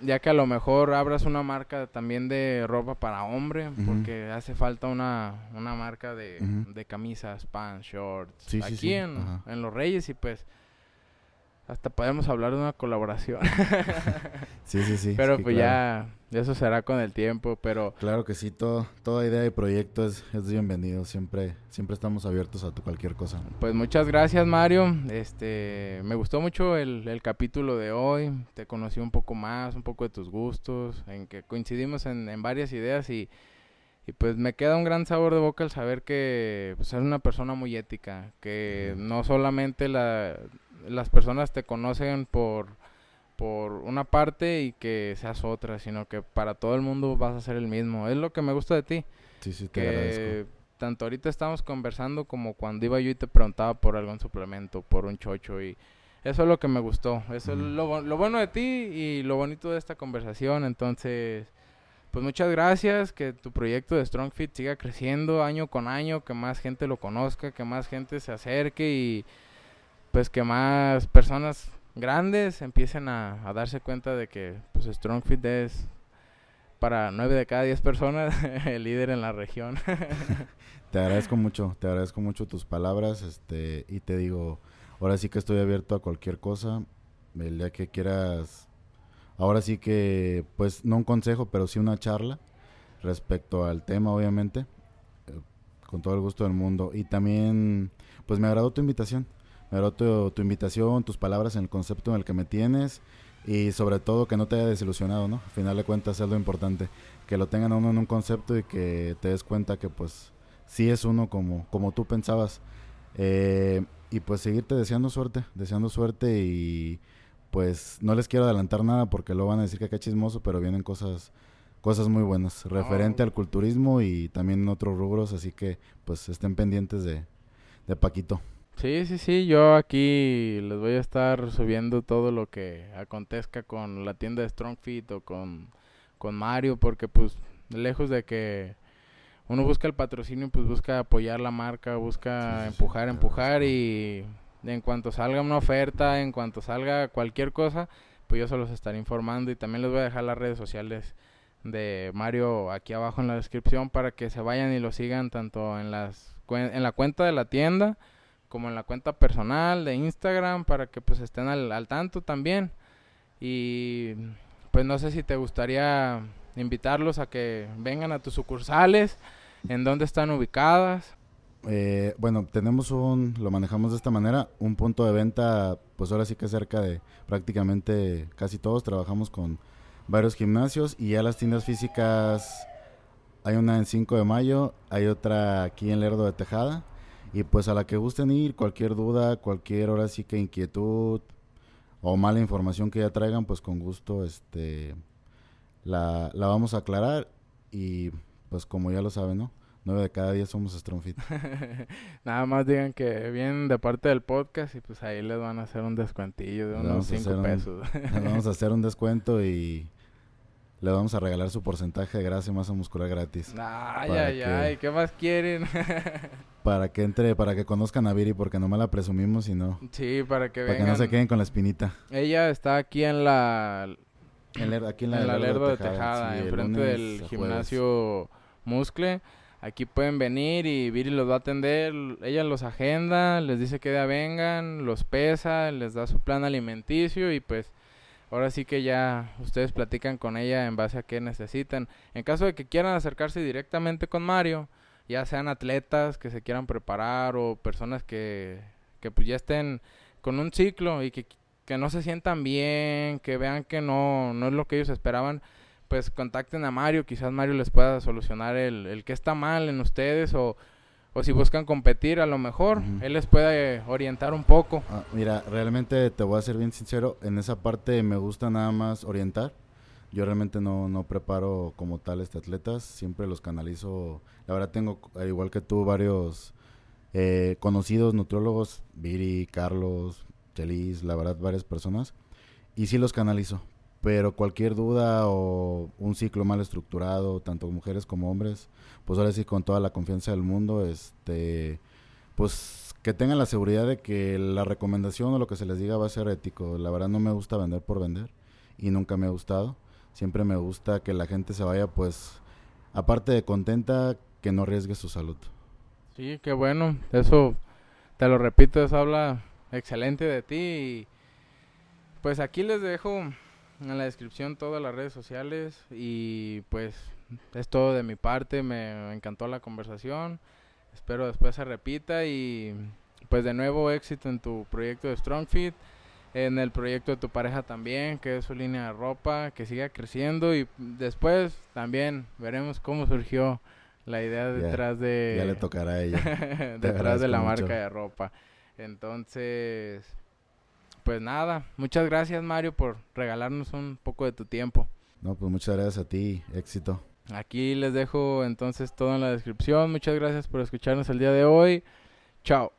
ya que a lo mejor abras una marca también de ropa para hombre, porque hace falta una, una marca de, de camisas, pants, shorts, Sí, aquí sí, en, en Los Reyes y pues hasta podemos hablar de una colaboración. Sí, sí, sí. pero sí, pues claro. ya, eso será con el tiempo, pero Claro que sí, todo, toda idea de proyecto es, es bienvenido. Siempre, siempre estamos abiertos a tu cualquier cosa. Pues muchas gracias Mario, este, me gustó mucho el, el capítulo de hoy, te conocí un poco más, un poco de tus gustos, en que coincidimos en, en varias ideas y, y pues me queda un gran sabor de boca el saber que pues, eres una persona muy ética, que no solamente la, las personas te conocen por, por una parte y que seas otra, sino que para todo el mundo vas a ser el mismo, es lo que me gusta de ti. Sí, sí, te agradezco. que tanto ahorita estamos conversando como cuando iba yo y te preguntaba por algún suplemento, por un chocho y eso es lo que me gustó, eso es lo, lo bueno de ti y lo bonito de esta conversación, entonces pues muchas gracias, que tu proyecto de Strong Fit siga creciendo año con año, que más gente lo conozca, que más gente se acerque y pues que más personas grandes empiecen a, darse cuenta de que pues Strong Fit es para 9 de cada 10 personas el líder en la región. Te agradezco mucho, te agradezco mucho tus palabras, este, y te digo, ahora sí que estoy abierto a cualquier cosa, el día que quieras, ahora sí que, pues, no un consejo, pero sí una charla respecto al tema, obviamente, eh, con todo el gusto del mundo, y también, pues, me agradó tu invitación, me agradó tu, tu invitación, tus palabras en el concepto en el que me tienes, y sobre todo que no te haya desilusionado, ¿no? Al final de cuentas es lo importante, que lo tengan a uno en un concepto y que te des cuenta que, pues, sí es uno como, como tú pensabas. Eh, y pues seguirte deseando suerte, deseando suerte y pues no les quiero adelantar nada porque luego van a decir que acá chismoso, pero vienen cosas cosas muy buenas referente Oh. al culturismo y también en otros rubros, así que pues estén pendientes de, de Paquito. Sí, sí, sí, yo aquí les voy a estar subiendo todo lo que acontezca con la tienda de Strong Fit o con, con Mario, porque pues lejos de que uno busca el patrocinio, pues busca apoyar la marca, busca Sí, sí, sí, empujar, empujar y en cuanto salga una oferta, en cuanto salga cualquier cosa, pues yo se los estaré informando. Y también les voy a dejar las redes sociales de Mario aquí abajo en la descripción para que se vayan y lo sigan tanto en las en la cuenta de la tienda como en la cuenta personal de Instagram para que pues estén al, al tanto también. Y pues no sé si te gustaría invitarlos a que vengan a tus sucursales ¿En dónde están ubicadas? Eh, bueno, tenemos un, lo manejamos de esta manera, un punto de venta, pues ahora sí que cerca de prácticamente casi todos, trabajamos con varios gimnasios y ya las tiendas físicas, hay una en 5 de mayo, hay otra aquí en Lerdo de Tejada, y pues a la que gusten ir, cualquier duda, cualquier hora sí que inquietud o mala información que ya traigan, pues con gusto este la, la vamos a aclarar y pues como ya lo saben, ¿no? 9 de cada día somos Strongfit. Nada más digan que vienen de parte del podcast y pues ahí les van a hacer un descuentillo de unos 5 pesos. les vamos a hacer un descuento y le vamos a regalar su porcentaje de grasa y masa muscular gratis. Ay, ay, ay, ¿qué más quieren? para que entre, para que conozcan a Viri, porque no me la presumimos y no. Sí, para que Para que no se queden con la espinita. Ella está aquí en la... aquí en la, Lerdo de Tejada, enfrente del gimnasio Muscle. Aquí pueden venir y Viri los va a atender. Ella los agenda, les dice que ya vengan, los pesa, les da su plan alimenticio y pues ahora sí que ya ustedes platican con ella en base a qué necesitan. En caso de que quieran acercarse directamente con Mario, ya sean atletas que se quieran preparar o personas que, que pues ya estén con un ciclo y que, que no se sientan bien, que vean que no, no es lo que ellos esperaban pues contacten a Mario, quizás Mario les pueda solucionar el, el que está mal en ustedes o, o si buscan competir a lo mejor, él les puede orientar un poco. Ah, mira, realmente te voy a ser bien sincero, en esa parte me gusta nada más orientar. Yo realmente no, no preparo como tal este atletas, siempre los canalizo. La verdad tengo, igual que tú, varios eh, conocidos nutriólogos, Viri, Carlos, Chelis, la verdad varias personas. Y sí los canalizo, pero cualquier duda o un ciclo mal estructurado, tanto mujeres como hombres, pues ahora sí con toda la confianza del mundo, este, pues que tengan la seguridad de que la recomendación o lo que se les diga va a ser ético. La verdad no me gusta vender por vender y nunca me ha gustado. Siempre me gusta que la gente se vaya pues aparte de contenta, que no arriesgue su salud. Sí, qué bueno. Eso, te lo repito, eso habla excelente de ti. Pues aquí les dejo en la descripción todas las redes sociales y pues es todo de mi parte, me encantó la conversación, espero después se repita y pues de nuevo éxito en tu proyecto de StrongFit, en el proyecto de tu pareja también, que es su línea de ropa, que siga creciendo y después también veremos cómo surgió la idea detrás de... Ya le tocará a ella. detrás de la marca de ropa. Entonces, pues nada, muchas gracias Mario por regalarnos un poco de tu tiempo. No, pues muchas gracias a ti, éxito. Aquí les dejo entonces todo en la descripción. Muchas gracias por escucharnos el día de hoy. Chao.